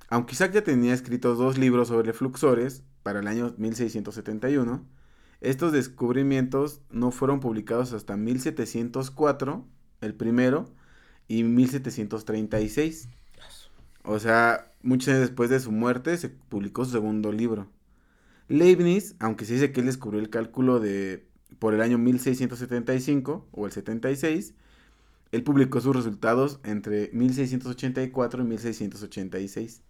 Aunque Isaac ya tenía escritos dos libros sobre fluxores para el año 1671, estos descubrimientos no fueron publicados hasta 1704, el primero, y 1736. O sea, muchos años después de su muerte se publicó su segundo libro. Leibniz, aunque se dice que él descubrió el cálculo de por el año 1675 o el 76, él publicó sus resultados entre 1684 y 1686.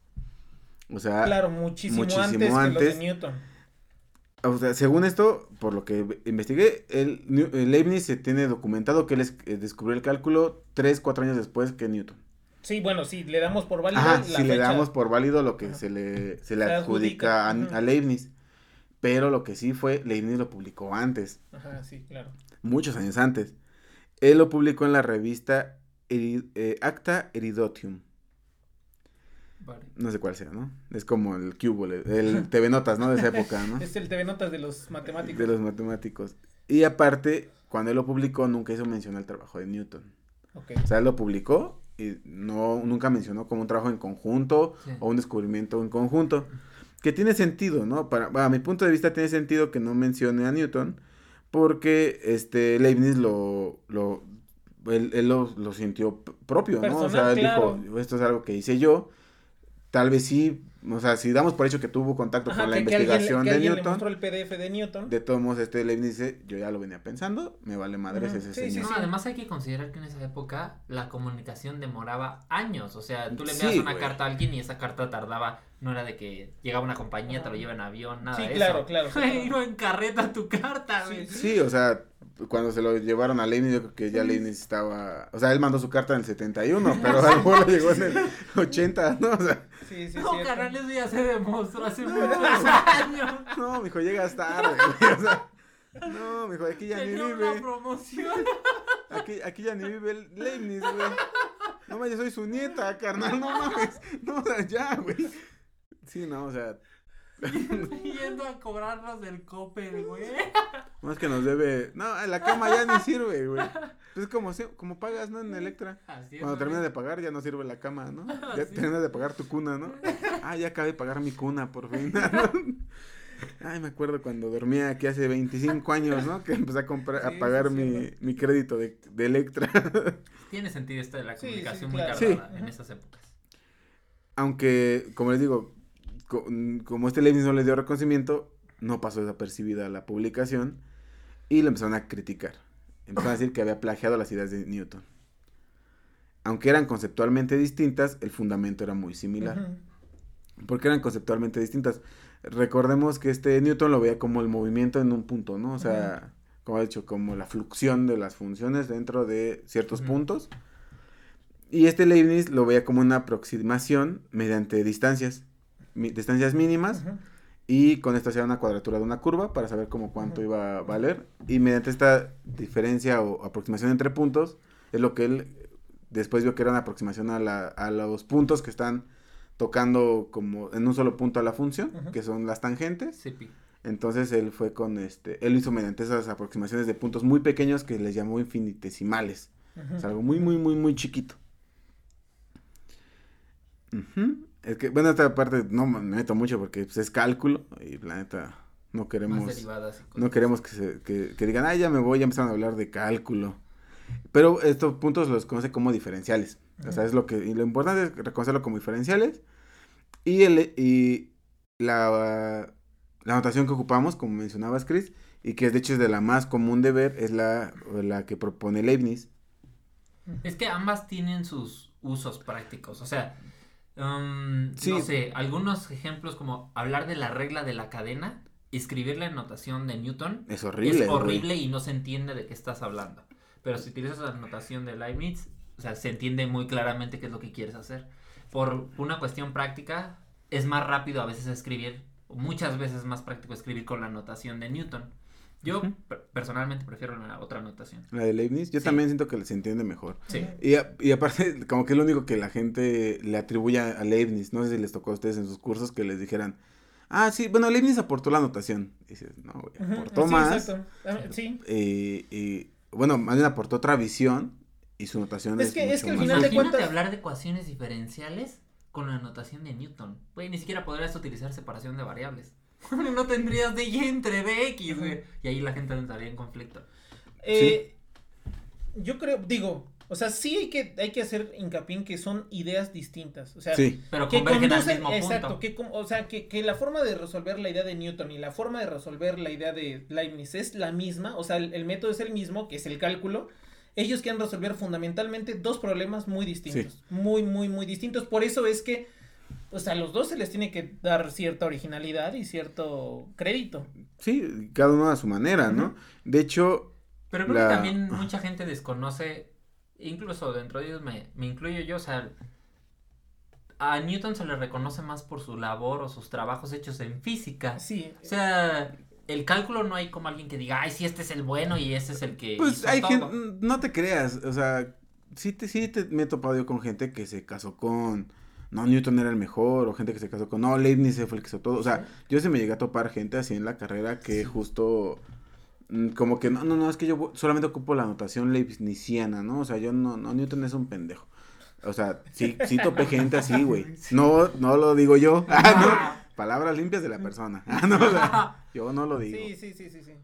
O sea, Claro, muchísimo, muchísimo antes, que los de Newton. o sea, según esto, por lo que investigué, el, el Leibniz se tiene documentado que él es- eh, descubrió el cálculo 3, 4 años después que Newton. Sí, bueno, sí, le damos por válido Ajá, la si le damos por válido lo que Ajá. se le, se le Se adjudica, adjudica, a, ujú. a Leibniz. Pero lo que sí fue, Leibniz lo publicó antes, Ajá, sí, claro. muchos años antes. Él lo publicó en la revista Eri- eh, Acta Eridotium. Vale. No sé cuál sea, ¿no? Es como el cubo, el, el TV Notas, ¿no? De esa época, ¿no? Es el TV Notas de los matemáticos. De los matemáticos. Y aparte, cuando él lo publicó, nunca hizo mención al trabajo de Newton. Ok. O sea, él lo publicó y no, nunca mencionó como un trabajo en conjunto Sí. o un descubrimiento en conjunto. Que tiene sentido, ¿no? Para, a mi punto de vista tiene sentido que no mencione a Newton porque este Leibniz lo, lo él, él lo, lo sintió propio, ¿no? O sea, él claro. dijo, esto es algo que hice yo, tal vez sí, o sea, si damos por hecho que tuvo contacto Ajá, con la que, que alguien, investigación que de le Newton, mostró el PDF de Newton. de todos modos este Leibniz dice, yo ya lo venía pensando, me vale madres ese sí, sí, señor. No, además hay que considerar que en esa época la comunicación demoraba años. O sea, tú le Sí, enviabas una güey. carta a alguien y esa carta tardaba. No era de que llegaba una compañía, te lo lleva en avión, nada Sí, de claro, eso. claro, claro. Iba en carreta tu carta, Sí, güey. Sí, o sea, cuando se lo llevaron a Leibniz, yo creo que ya Leibniz estaba, o sea, él mandó su carta en el 71, pero a lo mejor lo llegó en el 80, ¿no? O sea, Sí, sí, No, carnal, eso ya se demostró hace muchos años. no, mijo, llegas tarde, güey, o sea, no, mijo, aquí ya ni una vive, promoción. aquí, aquí ya ni vive el Leibniz, güey. No mames, yo soy su nieta, carnal, no mames, no, o sea, ya, güey. Sí, no, o sea, Yendo a cobrarnos del Coppel, güey. no es que nos debe, no, la cama ya ni sirve, güey. Pues como, si- como pagas, ¿no? En Electra. Así es. Cuando güey. terminas de pagar ya no sirve la cama, ¿no? Ya terminas de pagar tu cuna, ¿no? Ah, ya acabé de pagar mi cuna, por fin. Ay, me acuerdo cuando dormía aquí hace 25 años, ¿no? Que empecé a comprar, Sí, a pagar sí, mi, mi crédito de, de Electra. Tiene sentido esto de la comunicación sí, muy claro. tardada Sí. en esas épocas. Aunque, como les digo, como este Leibniz no le dio reconocimiento, no pasó desapercibida la publicación y lo empezaron a criticar. Empezaron a decir que había plagiado las ideas de Newton. Aunque eran conceptualmente distintas, el fundamento era muy similar. Ujú. porque eran conceptualmente distintas. Recordemos que este Newton lo veía como el movimiento en un punto, ¿no? O sea, como ha dicho, como la fluxión de las funciones dentro de ciertos puntos. Y este Leibniz lo veía como una aproximación mediante distancias, distancias mínimas, y con esto hacía una cuadratura de una curva para saber como cuánto iba a valer. Y mediante esta diferencia o aproximación entre puntos, es lo que él después vio que era una aproximación a, la- a los puntos que están tocando como en un solo punto a la función, que son las tangentes. Sí, pi. Entonces él fue con este, él hizo mediante esas aproximaciones de puntos muy pequeños que les llamó infinitesimales. Es algo muy, muy, muy, muy chiquito. Ujú. Es que, bueno, esta parte no me meto mucho porque pues, es cálculo y la neta no queremos, derivadas. no queremos que, se, que, que digan, ay, ya me voy, ya empezaron a hablar de cálculo. Pero estos puntos los conoce como diferenciales. O sea, es lo que, y lo importante es reconocerlo como diferenciales. Y, el, y la, la notación que ocupamos, como mencionabas, Chris, y que de hecho es de la más común de ver, es la, la que propone Leibniz. Es que ambas tienen sus usos prácticos. O sea, um, Sí. no sé, algunos ejemplos como hablar de la regla de la cadena, escribirla en notación de Newton, Es horrible. es güey. horrible y no se entiende de qué estás hablando. Pero si utilizas la notación de Leibniz, o sea, se entiende muy claramente qué es lo que quieres hacer. Por una cuestión práctica, es más rápido a veces escribir, muchas veces es más práctico escribir con la notación de Newton. Yo personalmente prefiero la otra notación. La de Leibniz, yo Sí. también siento que se entiende mejor. Sí. Y, a- y aparte, como que es lo único que la gente le atribuye a Leibniz. No sé si les tocó a ustedes en sus cursos que les dijeran, ah, sí, bueno, Leibniz aportó la notación. Y dices, no, güey, aportó Sí, más. exacto. Ah, Sí. eh, y, bueno, más bien aportó otra visión y su notación Es es, que- es mucho que al más final de cuentas- hablar de ecuaciones diferenciales con la notación de Newton. Güey, ni siquiera podrías utilizar separación de variables. no tendrías de y entre de x, güey. Y ahí la gente entraría en conflicto. Eh, Yo creo, digo, o sea, sí hay que, hay que hacer hincapié en que son ideas distintas. O sea, Sí, Pero que convergen al conducen, mismo exacto, punto. que, com- o sea, que, que la forma de resolver la idea de Newton y la forma de resolver la idea de Leibniz es la misma, o sea, el, el método es el mismo, que es el cálculo. Ellos quieren resolver fundamentalmente dos problemas muy distintos, muy, muy, muy distintos. Por eso es que, pues a los dos se les tiene que dar cierta originalidad y cierto crédito. sí, cada uno a su manera, ¿no? De hecho, Pero creo La- que también mucha gente desconoce, incluso dentro de ellos me, me incluyo yo, o sea, a Newton se le reconoce más por su labor o sus trabajos hechos en física. Sí. O sea, el cálculo no hay como alguien que diga, ay, sí, este es el bueno y este es el que. pues hizo hay todo". gente, no te creas, o sea, sí, te, sí te, me he topado yo con gente que se casó con, no, Newton era el mejor, o gente que se casó con, no, Leibniz fue el que hizo todo, o sea, yo se me llegué a topar gente así en la carrera que Sí. justo mm, como que no, no, no, es que yo solamente ocupo la notación leibniziana, ¿no? O sea, yo no, no, Newton es un pendejo. O sea, sí, sí topé gente así, güey. No, no lo digo yo. Ah, no. Palabras limpias de la persona. Ah, no, o sea, yo no lo digo. Sí, sí, sí, sí, sí.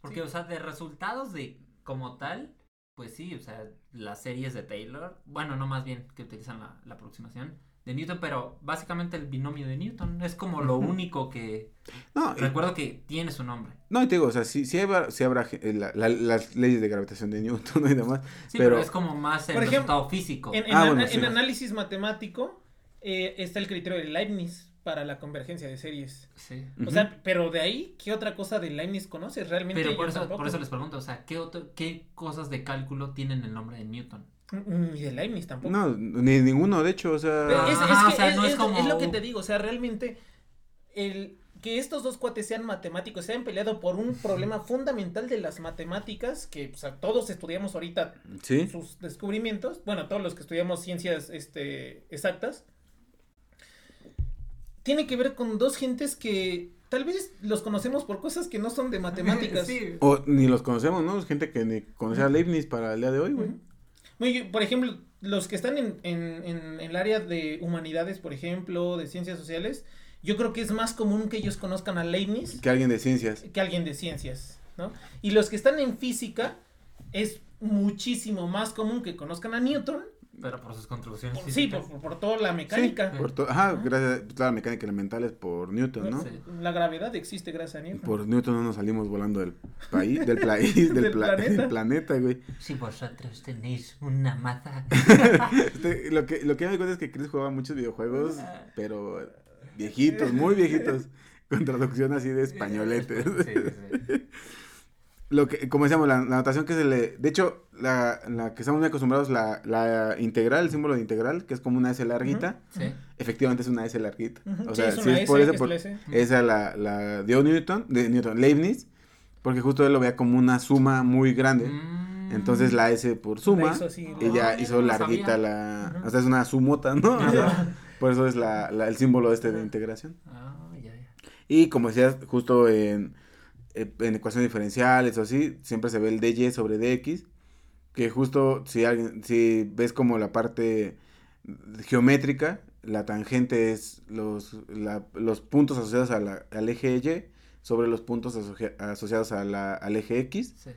Porque, Sí. o sea, de resultados de como tal, pues sí, o sea, las series de Taylor, bueno, no más bien que utilizan la, la aproximación de Newton, pero básicamente el binomio de Newton es como lo único que No, y, recuerdo que tiene su nombre. no, y te digo, o sea, sí, sí habrá, sí habrá la- la- las leyes de gravitación de Newton y demás. Sí, pero, Pero- es como más el ejemplo, resultado físico. En, en Ah, en análisis matemático eh, está el criterio de Leibniz para la convergencia de series. Sí. O sea, pero de ahí, ¿qué otra cosa de Leibniz conoces? Realmente Pero por eso, tampoco. por eso les pregunto, o sea, ¿qué, otro, ¿qué cosas de cálculo tienen el nombre de Newton? Mm, Ni de Leibniz tampoco. No, ni ninguno, de hecho, o sea. es, es Ajá, que o sea, es, no es es- como- es lo que te digo, o sea, realmente el que estos dos cuates sean matemáticos, se hayan peleado por un problema fundamental de las matemáticas, que todos estudiamos ahorita Sí. sus descubrimientos, bueno, todos los que estudiamos ciencias este, exactas, tiene que ver con dos gentes que tal vez los conocemos por cosas que no son de matemáticas. Sí. O ni los conocemos, ¿no? Gente que ni conocía a Leibniz para el día de hoy, güey. Bien, por ejemplo, los que están en, en, en, en el área de humanidades, por ejemplo, de ciencias sociales, yo creo que es más común que ellos conozcan a Leibniz Que alguien de ciencias. que alguien de ciencias, ¿no? Y los que están en física es muchísimo más común que conozcan a Newton, Pero por sus contribuciones por- sí, por, por toda la mecánica. Por to- Ajá, gracias. Toda la mecánica elemental es por Newton, ¿no? Sí. La gravedad existe gracias a Newton. Por Newton no nos salimos volando del país, del país, del, Del pla- planeta. del planeta, güey. Si vosotros tenéis una maza. Este, lo que lo que me cuenta es que Chris jugaba muchos videojuegos, pero viejitos, muy viejitos, con traducción así de españolete. Sí, sí, sí. Lo que, como decíamos, la, la notación que se le... De hecho, la, la que estamos muy acostumbrados, la, la integral, el símbolo de integral, que es como una S larguita, Sí. efectivamente es una S larguita. O sí, sea, es si una es S, por eso, es por- S. esa la, la dio Newton, de Newton, Leibniz, porque justo él lo veía como una suma muy grande. Mm. Entonces la S por suma, La hizo así, y ya Ah, mira, hizo no larguita sabía. la... O sea, es una sumota, ¿no? O sea, por eso es la, la- el símbolo este de integración. Ah, ya, ya. Y como decías, justo en, eh, en ecuaciones diferenciales o así, siempre se ve el dy sobre dx, que justo si alguien, si ves como la parte geométrica, la tangente es los, la- los puntos asociados a la- al eje y sobre los puntos asocia- asociados a la- al eje x, Sí.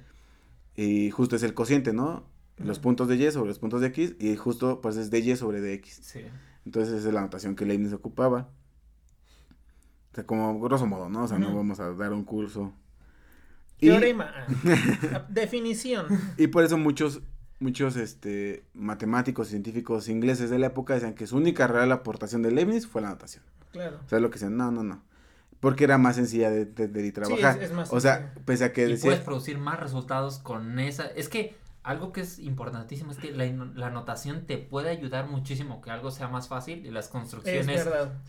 y justo es el cociente, ¿no? Los puntos de y sobre los puntos de x, y justo pues es dy sobre dx. Sí. Entonces esa es la notación que Leibniz ocupaba. O sea, como grosso modo, ¿no? O sea, no vamos a dar un curso. Y, Teorema. ah, Definición. y por eso muchos, muchos este, matemáticos, científicos ingleses de la época decían que su única real aportación de Leibniz fue la notación. Claro. O sea, lo que decían, no, no, no. Porque era más sencilla de, de- de trabajar. es- es más o sea, sencilla. pese a que Y decía... puedes producir más resultados con esa. Es que algo que es importantísimo es que la, la anotación te puede ayudar muchísimo que algo sea más fácil y las Es construcciones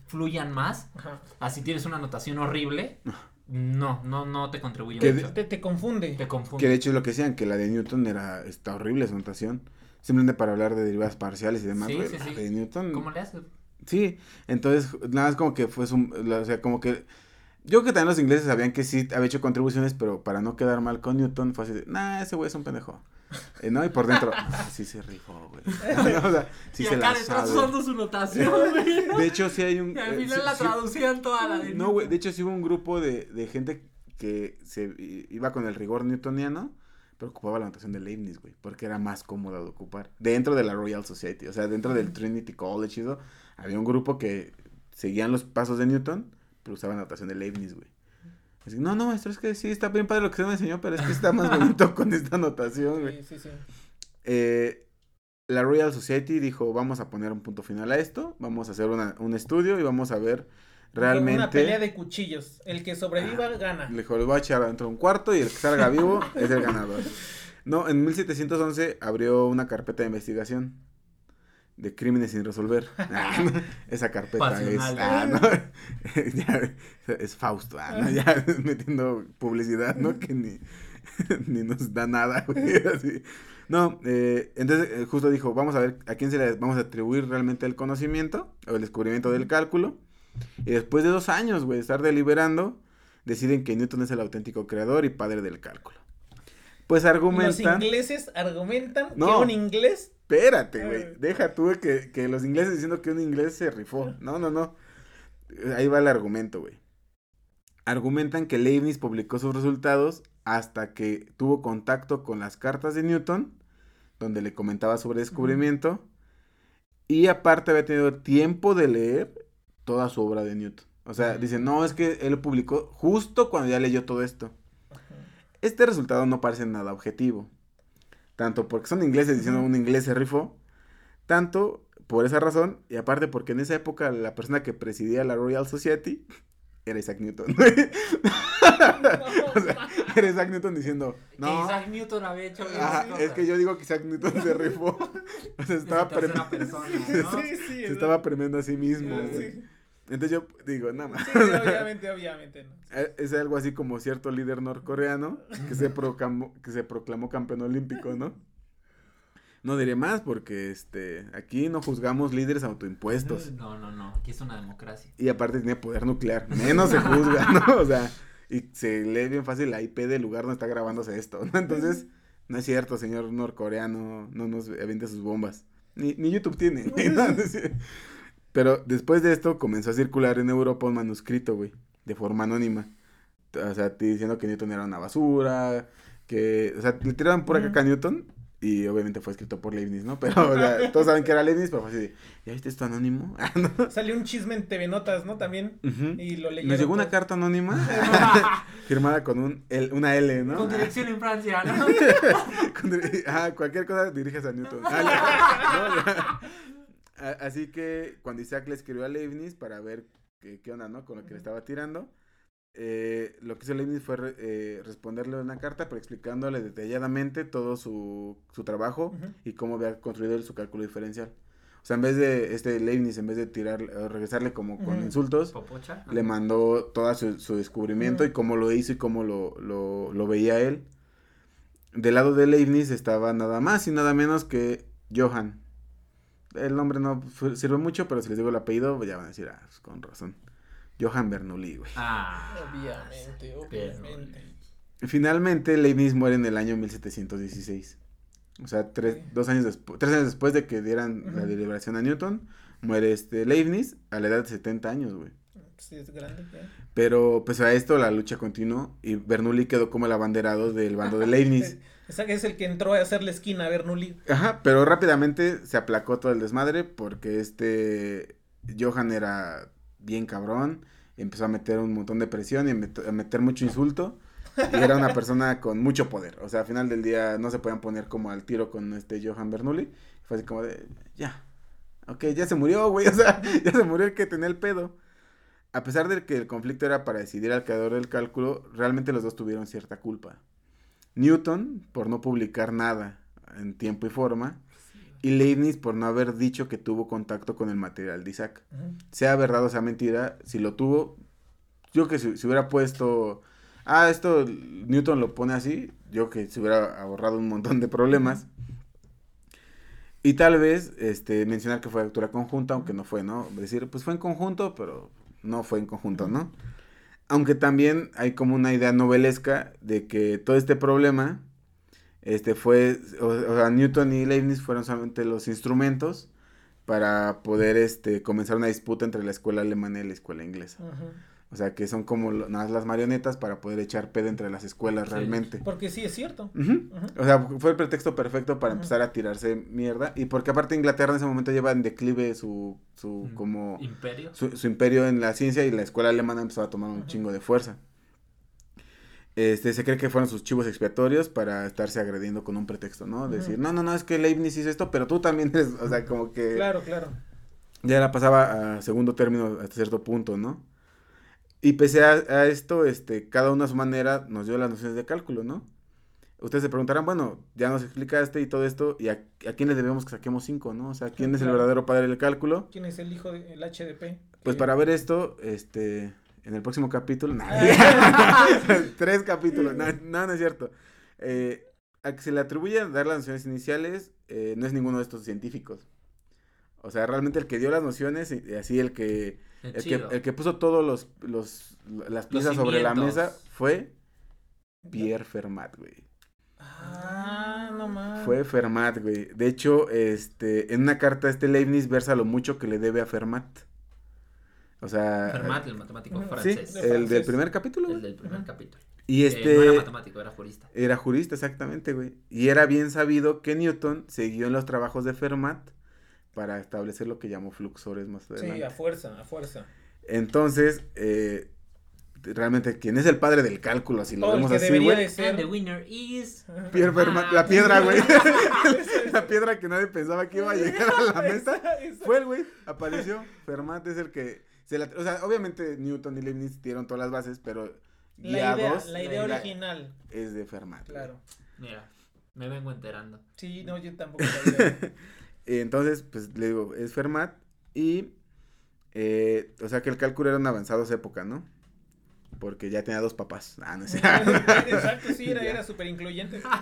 fluyan más. Ajá. Así tienes una anotación horrible. No, no, no te contribuye Que mucho. Te, te confunde. Te confunde. Que de hecho es lo que decían, que la de Newton era, está horrible esa notación. Simplemente para hablar de derivadas parciales y demás. Sí, güey, sí, la sí. de Newton. ¿Cómo le haces? Sí, entonces nada más como que fue su, o sea, como que yo creo que también los ingleses sabían que sí había hecho contribuciones, pero para no quedar mal con Newton fue así de, nah, ese güey es un pendejo. Eh, ¿No? Y por dentro, "Ah, sí se rifó, güey. o sea, sí y se acá la detrás sabe. usando su notación, güey. De hecho, sí hay un... Y al eh, final la sí- traducían toda la de No, güey, de hecho sí hubo un grupo de, de gente que se iba con el rigor newtoniano, pero ocupaba la notación de Leibniz, güey, porque era más cómoda de ocupar. Dentro de la Royal Society, o sea, dentro del Trinity College y eso, había un grupo que seguían los pasos de Newton, pero usaban la notación de Leibniz, güey. Así, no, no, maestro, es que sí, está bien padre lo que usted me enseñó, pero es que está más bonito con esta notación, güey. Sí, sí, sí. Eh, la Royal Society dijo, vamos a poner un punto final a esto, vamos a hacer una- un estudio y vamos a ver realmente... Una pelea de cuchillos. El que sobreviva gana. Le dijo, lo voy a echar adentro de un cuarto y el que salga vivo es el ganador. No, en 1711 abrió una carpeta de investigación de crímenes sin resolver. Ah, esa carpeta es... ah, no, ya, es Fausto, ah, no, ya metiendo publicidad, ¿no? Que ni, ni nos da nada, güey, así. No, eh, entonces eh, justo dijo, vamos a ver a quién se le vamos a atribuir realmente el conocimiento o el descubrimiento del cálculo. Y después de dos años, güey, de estar deliberando, deciden que Newton es el auténtico creador y padre del cálculo. Pues Los argumentan... ingleses argumentan No. que un inglés espérate, güey. Deja tú que, que los ingleses diciendo que un inglés se rifó. No, no, no. Ahí va el argumento, güey. Argumentan que Leibniz publicó sus resultados hasta que tuvo contacto con las cartas de Newton, donde le comentaba sobre descubrimiento, y aparte había tenido tiempo de leer toda su obra de Newton. O sea, dicen, no, es que él lo publicó justo cuando ya leyó todo esto. Este resultado no parece nada objetivo. Tanto porque son ingleses diciendo un inglés se rifó, tanto por esa razón, y aparte porque en esa época la persona que presidía la Royal Society era Isaac Newton. o sea, era Isaac Newton diciendo, no. Isaac Newton había hecho es que yo digo que Isaac Newton se rifó. o sea, estaba premiando. Persona, ¿no? sí, sí, se estaba premiando a sí mismo. Sí. Entonces yo digo, nada más. Sí, obviamente, obviamente. No. Es algo así como cierto líder norcoreano que se proclamó, que se proclamó campeón olímpico, ¿no? No diré más porque este aquí no juzgamos líderes autoimpuestos. No, no, no, aquí es una democracia. Y aparte tiene poder nuclear, menos se juzga, ¿no? O sea, y se lee bien fácil la IP del lugar donde está grabándose esto, ¿no? Entonces, no es cierto, señor norcoreano, no nos aviente sus bombas. Ni, ni YouTube tiene. Pero después de esto comenzó a circular en Europa un manuscrito, güey, de forma anónima. O sea, diciendo que Newton era una basura, que, o sea, le tiraban por acá a Newton y obviamente fue escrito por Leibniz, ¿no? Pero o sea, todos saben que era Leibniz, pero fue así de, ¿ya viste esto anónimo? Ah, Salió un chisme en TV Notas, ¿no? También. Y lo leyeron. Nos llegó una carta anónima firmada con un L, una L, ¿no? Con dirección en Francia, ¿no? ah, cualquier cosa diriges a Newton. Ah, Así que cuando Isaac le escribió a Leibniz para ver qué, qué onda, ¿no? Con lo que le estaba tirando, eh, lo que hizo Leibniz fue eh, responderle una carta, pero explicándole detalladamente todo su, su trabajo y cómo había construido su cálculo diferencial. O sea, en vez de este Leibniz, en vez de tirar, regresarle como con insultos, le mandó todo su, su descubrimiento y cómo lo hizo y cómo lo, lo, lo veía él. Del lado de Leibniz estaba nada más y nada menos que Johann, el nombre no sirve mucho, pero si les digo el apellido, ya van a decir, ah, pues, con razón. Johann Bernoulli, güey. Ah, obviamente, obviamente. Finalmente, Leibniz muere en el año 1716. O sea, tres, dos años después, tres años después de que dieran la deliberación a Newton, muere este Leibniz a la edad de 70 años, güey. Sí, es grande, Pero, pues a esto la lucha continuó y Bernoulli quedó como el abanderado del bando de Leibniz. Es el que entró a hacer la esquina, Bernoulli. Ajá, pero rápidamente se aplacó todo el desmadre porque este Johan era bien cabrón, empezó a meter un montón de presión y a meter mucho insulto. Y era una persona con mucho poder. O sea, al final del día no se podían poner como al tiro con este Johan Bernoulli. Fue así como de, ya. Ok, ya se murió, güey. O sea, ya se murió el que tenía el pedo. A pesar de que el conflicto era para decidir al creador del cálculo, realmente los dos tuvieron cierta culpa. Newton por no publicar nada en tiempo y forma, y Leibniz por no haber dicho que tuvo contacto con el material de Isaac. Sea verdad o sea mentira, si lo tuvo, yo que si, hubiera puesto, ah, esto Newton lo pone así, yo que se hubiera ahorrado un montón de problemas. Y tal vez este, mencionar que fue lectura conjunta, aunque no fue, ¿no? Decir, pues fue en conjunto, pero no fue en conjunto, ¿no? Aunque también hay como una idea novelesca de que todo este problema este fue, o, sea, Newton y Leibniz fueron solamente los instrumentos para poder este comenzar una disputa entre la escuela alemana y la escuela inglesa. O sea, que son como nada las marionetas para poder echar pedo entre las escuelas realmente. Porque sí, es cierto. O sea, fue el pretexto perfecto para empezar a tirarse mierda. Y porque aparte Inglaterra en ese momento lleva en declive su, su como... Imperio. Su, su, imperio en la ciencia y la escuela alemana empezó a tomar un chingo de fuerza. Este, se cree que fueron sus chivos expiatorios para estarse agrediendo con un pretexto, ¿no? Decir, no, no, no, es que Leibniz hizo esto, pero tú también eres, o sea, como que... Claro, claro. Ya la pasaba a segundo término hasta cierto punto, ¿no? Y pese a, esto, este, cada uno a su manera nos dio las nociones de cálculo, ¿no? Ustedes se preguntarán, bueno, ya nos explicaste y todo esto, ¿y a, quién le debemos que saquemos cinco, no? O sea, ¿quién es el verdadero padre del cálculo? ¿Quién es el hijo del HDP? Pues para ver esto, este, en el próximo capítulo, tres capítulos, no, no, es cierto. Eh, a que se le atribuyen dar las nociones iniciales, eh, no es ninguno de estos científicos. O sea, realmente el que dio las nociones, y así el que el que, el que, puso todos los, los las piezas sobre la mesa fue Pierre Fermat, güey. Ah, no mames. Fue Fermat, güey. De hecho, este, en una carta este Leibniz versa lo mucho que le debe a Fermat. O sea, Fermat, el matemático Ujú. sí, francés. el del primer capítulo. El güey. del primer capítulo. Y este no era matemático, era jurista. era jurista exactamente, güey. Y era bien sabido que Newton siguió en los trabajos de Fermat para establecer lo que llamó fluxores más adelante. Sí, a fuerza, a fuerza. Entonces, eh, realmente, ¿quién es el padre del cálculo? Si lo Oh, el vemos que así, debería güey. de ser. And the winner is... Pierre Fermat, la piedra, güey. la piedra que nadie pensaba que iba a llegar a la mesa. Esa- esa- Fue el güey, apareció. Fermat es el que. Se la, o sea, obviamente Newton y Leibniz dieron todas las bases, pero La idea, la idea la- original, es de Fermat. claro. Mira, me vengo enterando. Sí, no, yo tampoco sabía. Entonces, pues le digo, es Fermat y. eh, o sea que el cálculo era un avanzado a esa época, ¿no? Porque ya tenía dos papás. Ah, no sé. Exacto, sí, era, era súper incluyente.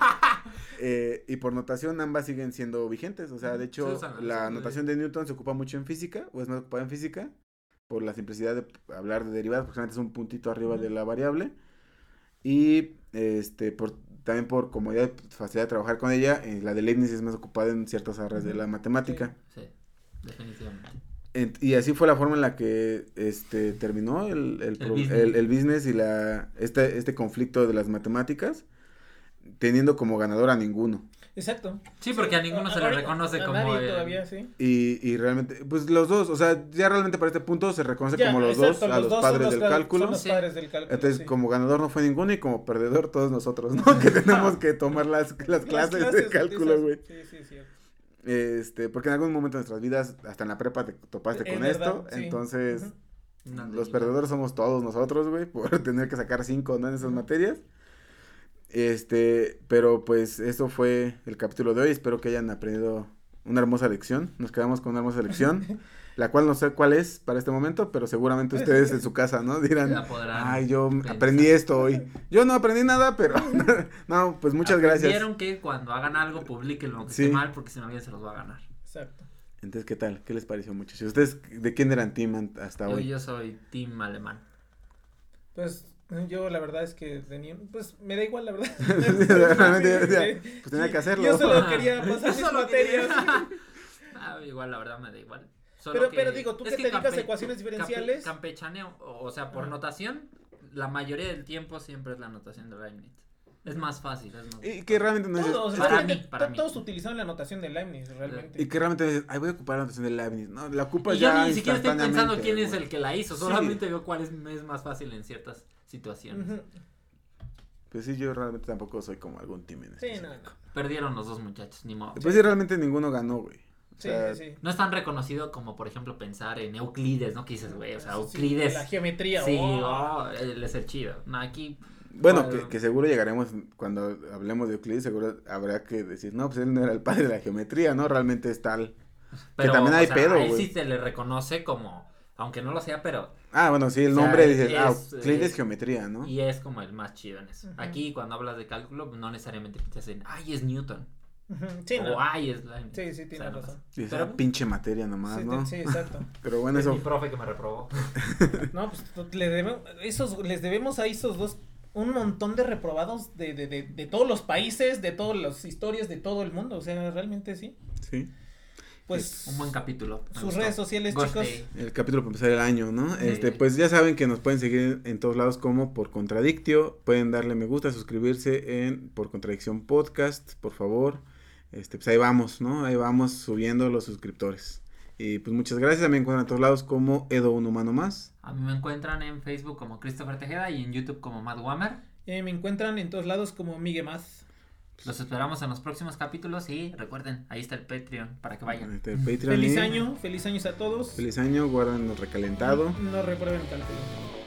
Eh, y por notación ambas siguen siendo vigentes. O sea, de hecho, Sí, la notación de Newton se ocupa mucho en física, o es más ocupada en física, por la simplicidad de hablar de derivadas, porque es un puntito arriba de la variable. Y este por también por comodidad y facilidad de trabajar con ella, eh, la de Leibniz es más ocupada en ciertas áreas de la matemática. Sí, definitivamente. Ent- y así fue la forma en la que este terminó el, el, El pro- business. el- el business y la este, este conflicto de las matemáticas, teniendo como ganador a ninguno. Exacto. Sí, porque a ninguno se le reconoce a como nadie el- todavía, sí. Y, y realmente, pues los dos, o sea, ya realmente para este punto se reconoce Ya, como los exacto, dos a los, dos padres los del cálculo. Son los Sí. padres del cálculo. Entonces, sí. como ganador no fue ninguno y como perdedor todos nosotros, ¿no? que tenemos que tomar las, las Las clases, de cálculo, güey. Sí, sí, sí. Este, porque en algún momento de nuestras vidas, hasta en la prepa te topaste Es con verdad, esto. sí. Entonces, los perdedores somos todos nosotros, güey, por tener que sacar cinco, ¿no? En esas materias. Este, pero pues eso fue el capítulo de hoy. Espero que hayan aprendido una hermosa lección. Nos quedamos con una hermosa lección, la cual no sé cuál es para este momento, pero seguramente ustedes en su casa, ¿no? Dirán, ay, yo pensar. aprendí esto hoy. Yo no aprendí nada, pero no, pues muchas gracias. Aprendieron que cuando hagan algo, publiquen lo que Sí. esté mal, porque si no, alguien se los va a ganar. Exacto. Entonces, ¿qué tal? ¿Qué les pareció muchachos? ¿Ustedes de quién eran team hasta Yo, hoy? yo soy team alemán. Pues yo la verdad es que tenía, pues me da igual la verdad. Realmente, Sí, pues tenía que hacerlo. Yo solo quería Yo pasar mis solo materias. quería- Ah, igual, la verdad me da igual. Solo Pero- que- pero digo, tú es que te dedicas a campe- ecuaciones campe- diferenciales. campechaneo, o, o sea, por notación, la mayoría del tiempo siempre es la notación de Leibniz. Es más fácil, es más Y que realmente no es... Todos, Para realmente, mí, para to- mí. todos utilizaron la notación de Leibniz, realmente. Y que realmente dices, ay, voy a ocupar la notación de Leibniz. No, la ocupas Y yo ya ni siquiera estoy pensando quién es el que la hizo, Sí. solamente veo cuál es, es más fácil en ciertas situaciones. Pues sí, yo realmente tampoco soy como algún team en Sí, específico. no, no. Perdieron los dos muchachos, ni modo. Pues sí, realmente ninguno ganó, güey. O Sí, sea, sí, sí. No es tan reconocido como, por ejemplo, pensar en Euclides, ¿no? Que dices, güey, o sea, Sí, Euclides. La geometría. Sí, oh. oh, él es el chido. No, aquí. Bueno, Bueno. que, que seguro llegaremos, cuando hablemos de Euclides, seguro habrá que decir, no, pues él no era el padre de la geometría, ¿no? Realmente es tal. Pero, también hay o sea, pedo, a él güey. sí se le reconoce como, aunque no lo sea, pero. Ah, bueno, sí, el O sea, nombre dices, ah, es, Euclides eh, geometría, ¿no? Y es como el más chido en eso. Aquí, cuando hablas de cálculo, no necesariamente piensas en, ay, es Newton. Sí, o no. ay, es Leibniz. Sí, sí, O tienes sea, no razón. Y esa pero- pinche materia nomás, Sí, ¿no? sí, exacto. Pero bueno, Es mi eso. profe que me reprobó. No, pues le debemos, esos, les debemos a esos dos un montón de reprobados de, de, de, de todos los países, de todas las historias, de todo el mundo. O sea, realmente sí. Sí. Pues Un buen capítulo. me sus gustó. redes sociales, Ghost chicos. Day. El capítulo para empezar el año, ¿no? Sí. Este, pues ya saben que nos pueden seguir en todos lados como por Contradictio. Pueden darle me gusta, suscribirse en por Contradicción Podcast, por favor. Este, pues ahí vamos, ¿no? Ahí vamos subiendo los suscriptores. Y pues muchas gracias. También encuentran en todos lados como Edo Un Humano Más. A mí me encuentran en Facebook como Christopher Tejeda y en YouTube como Matt Wammer. Eh, me encuentran en todos lados como Migue Más. Los esperamos en los próximos capítulos y recuerden, ahí está el Patreon para que vayan. Este, el Patreon Feliz y- año, feliz años a todos. Feliz año, guarden recalentado. No reprueben cálculo.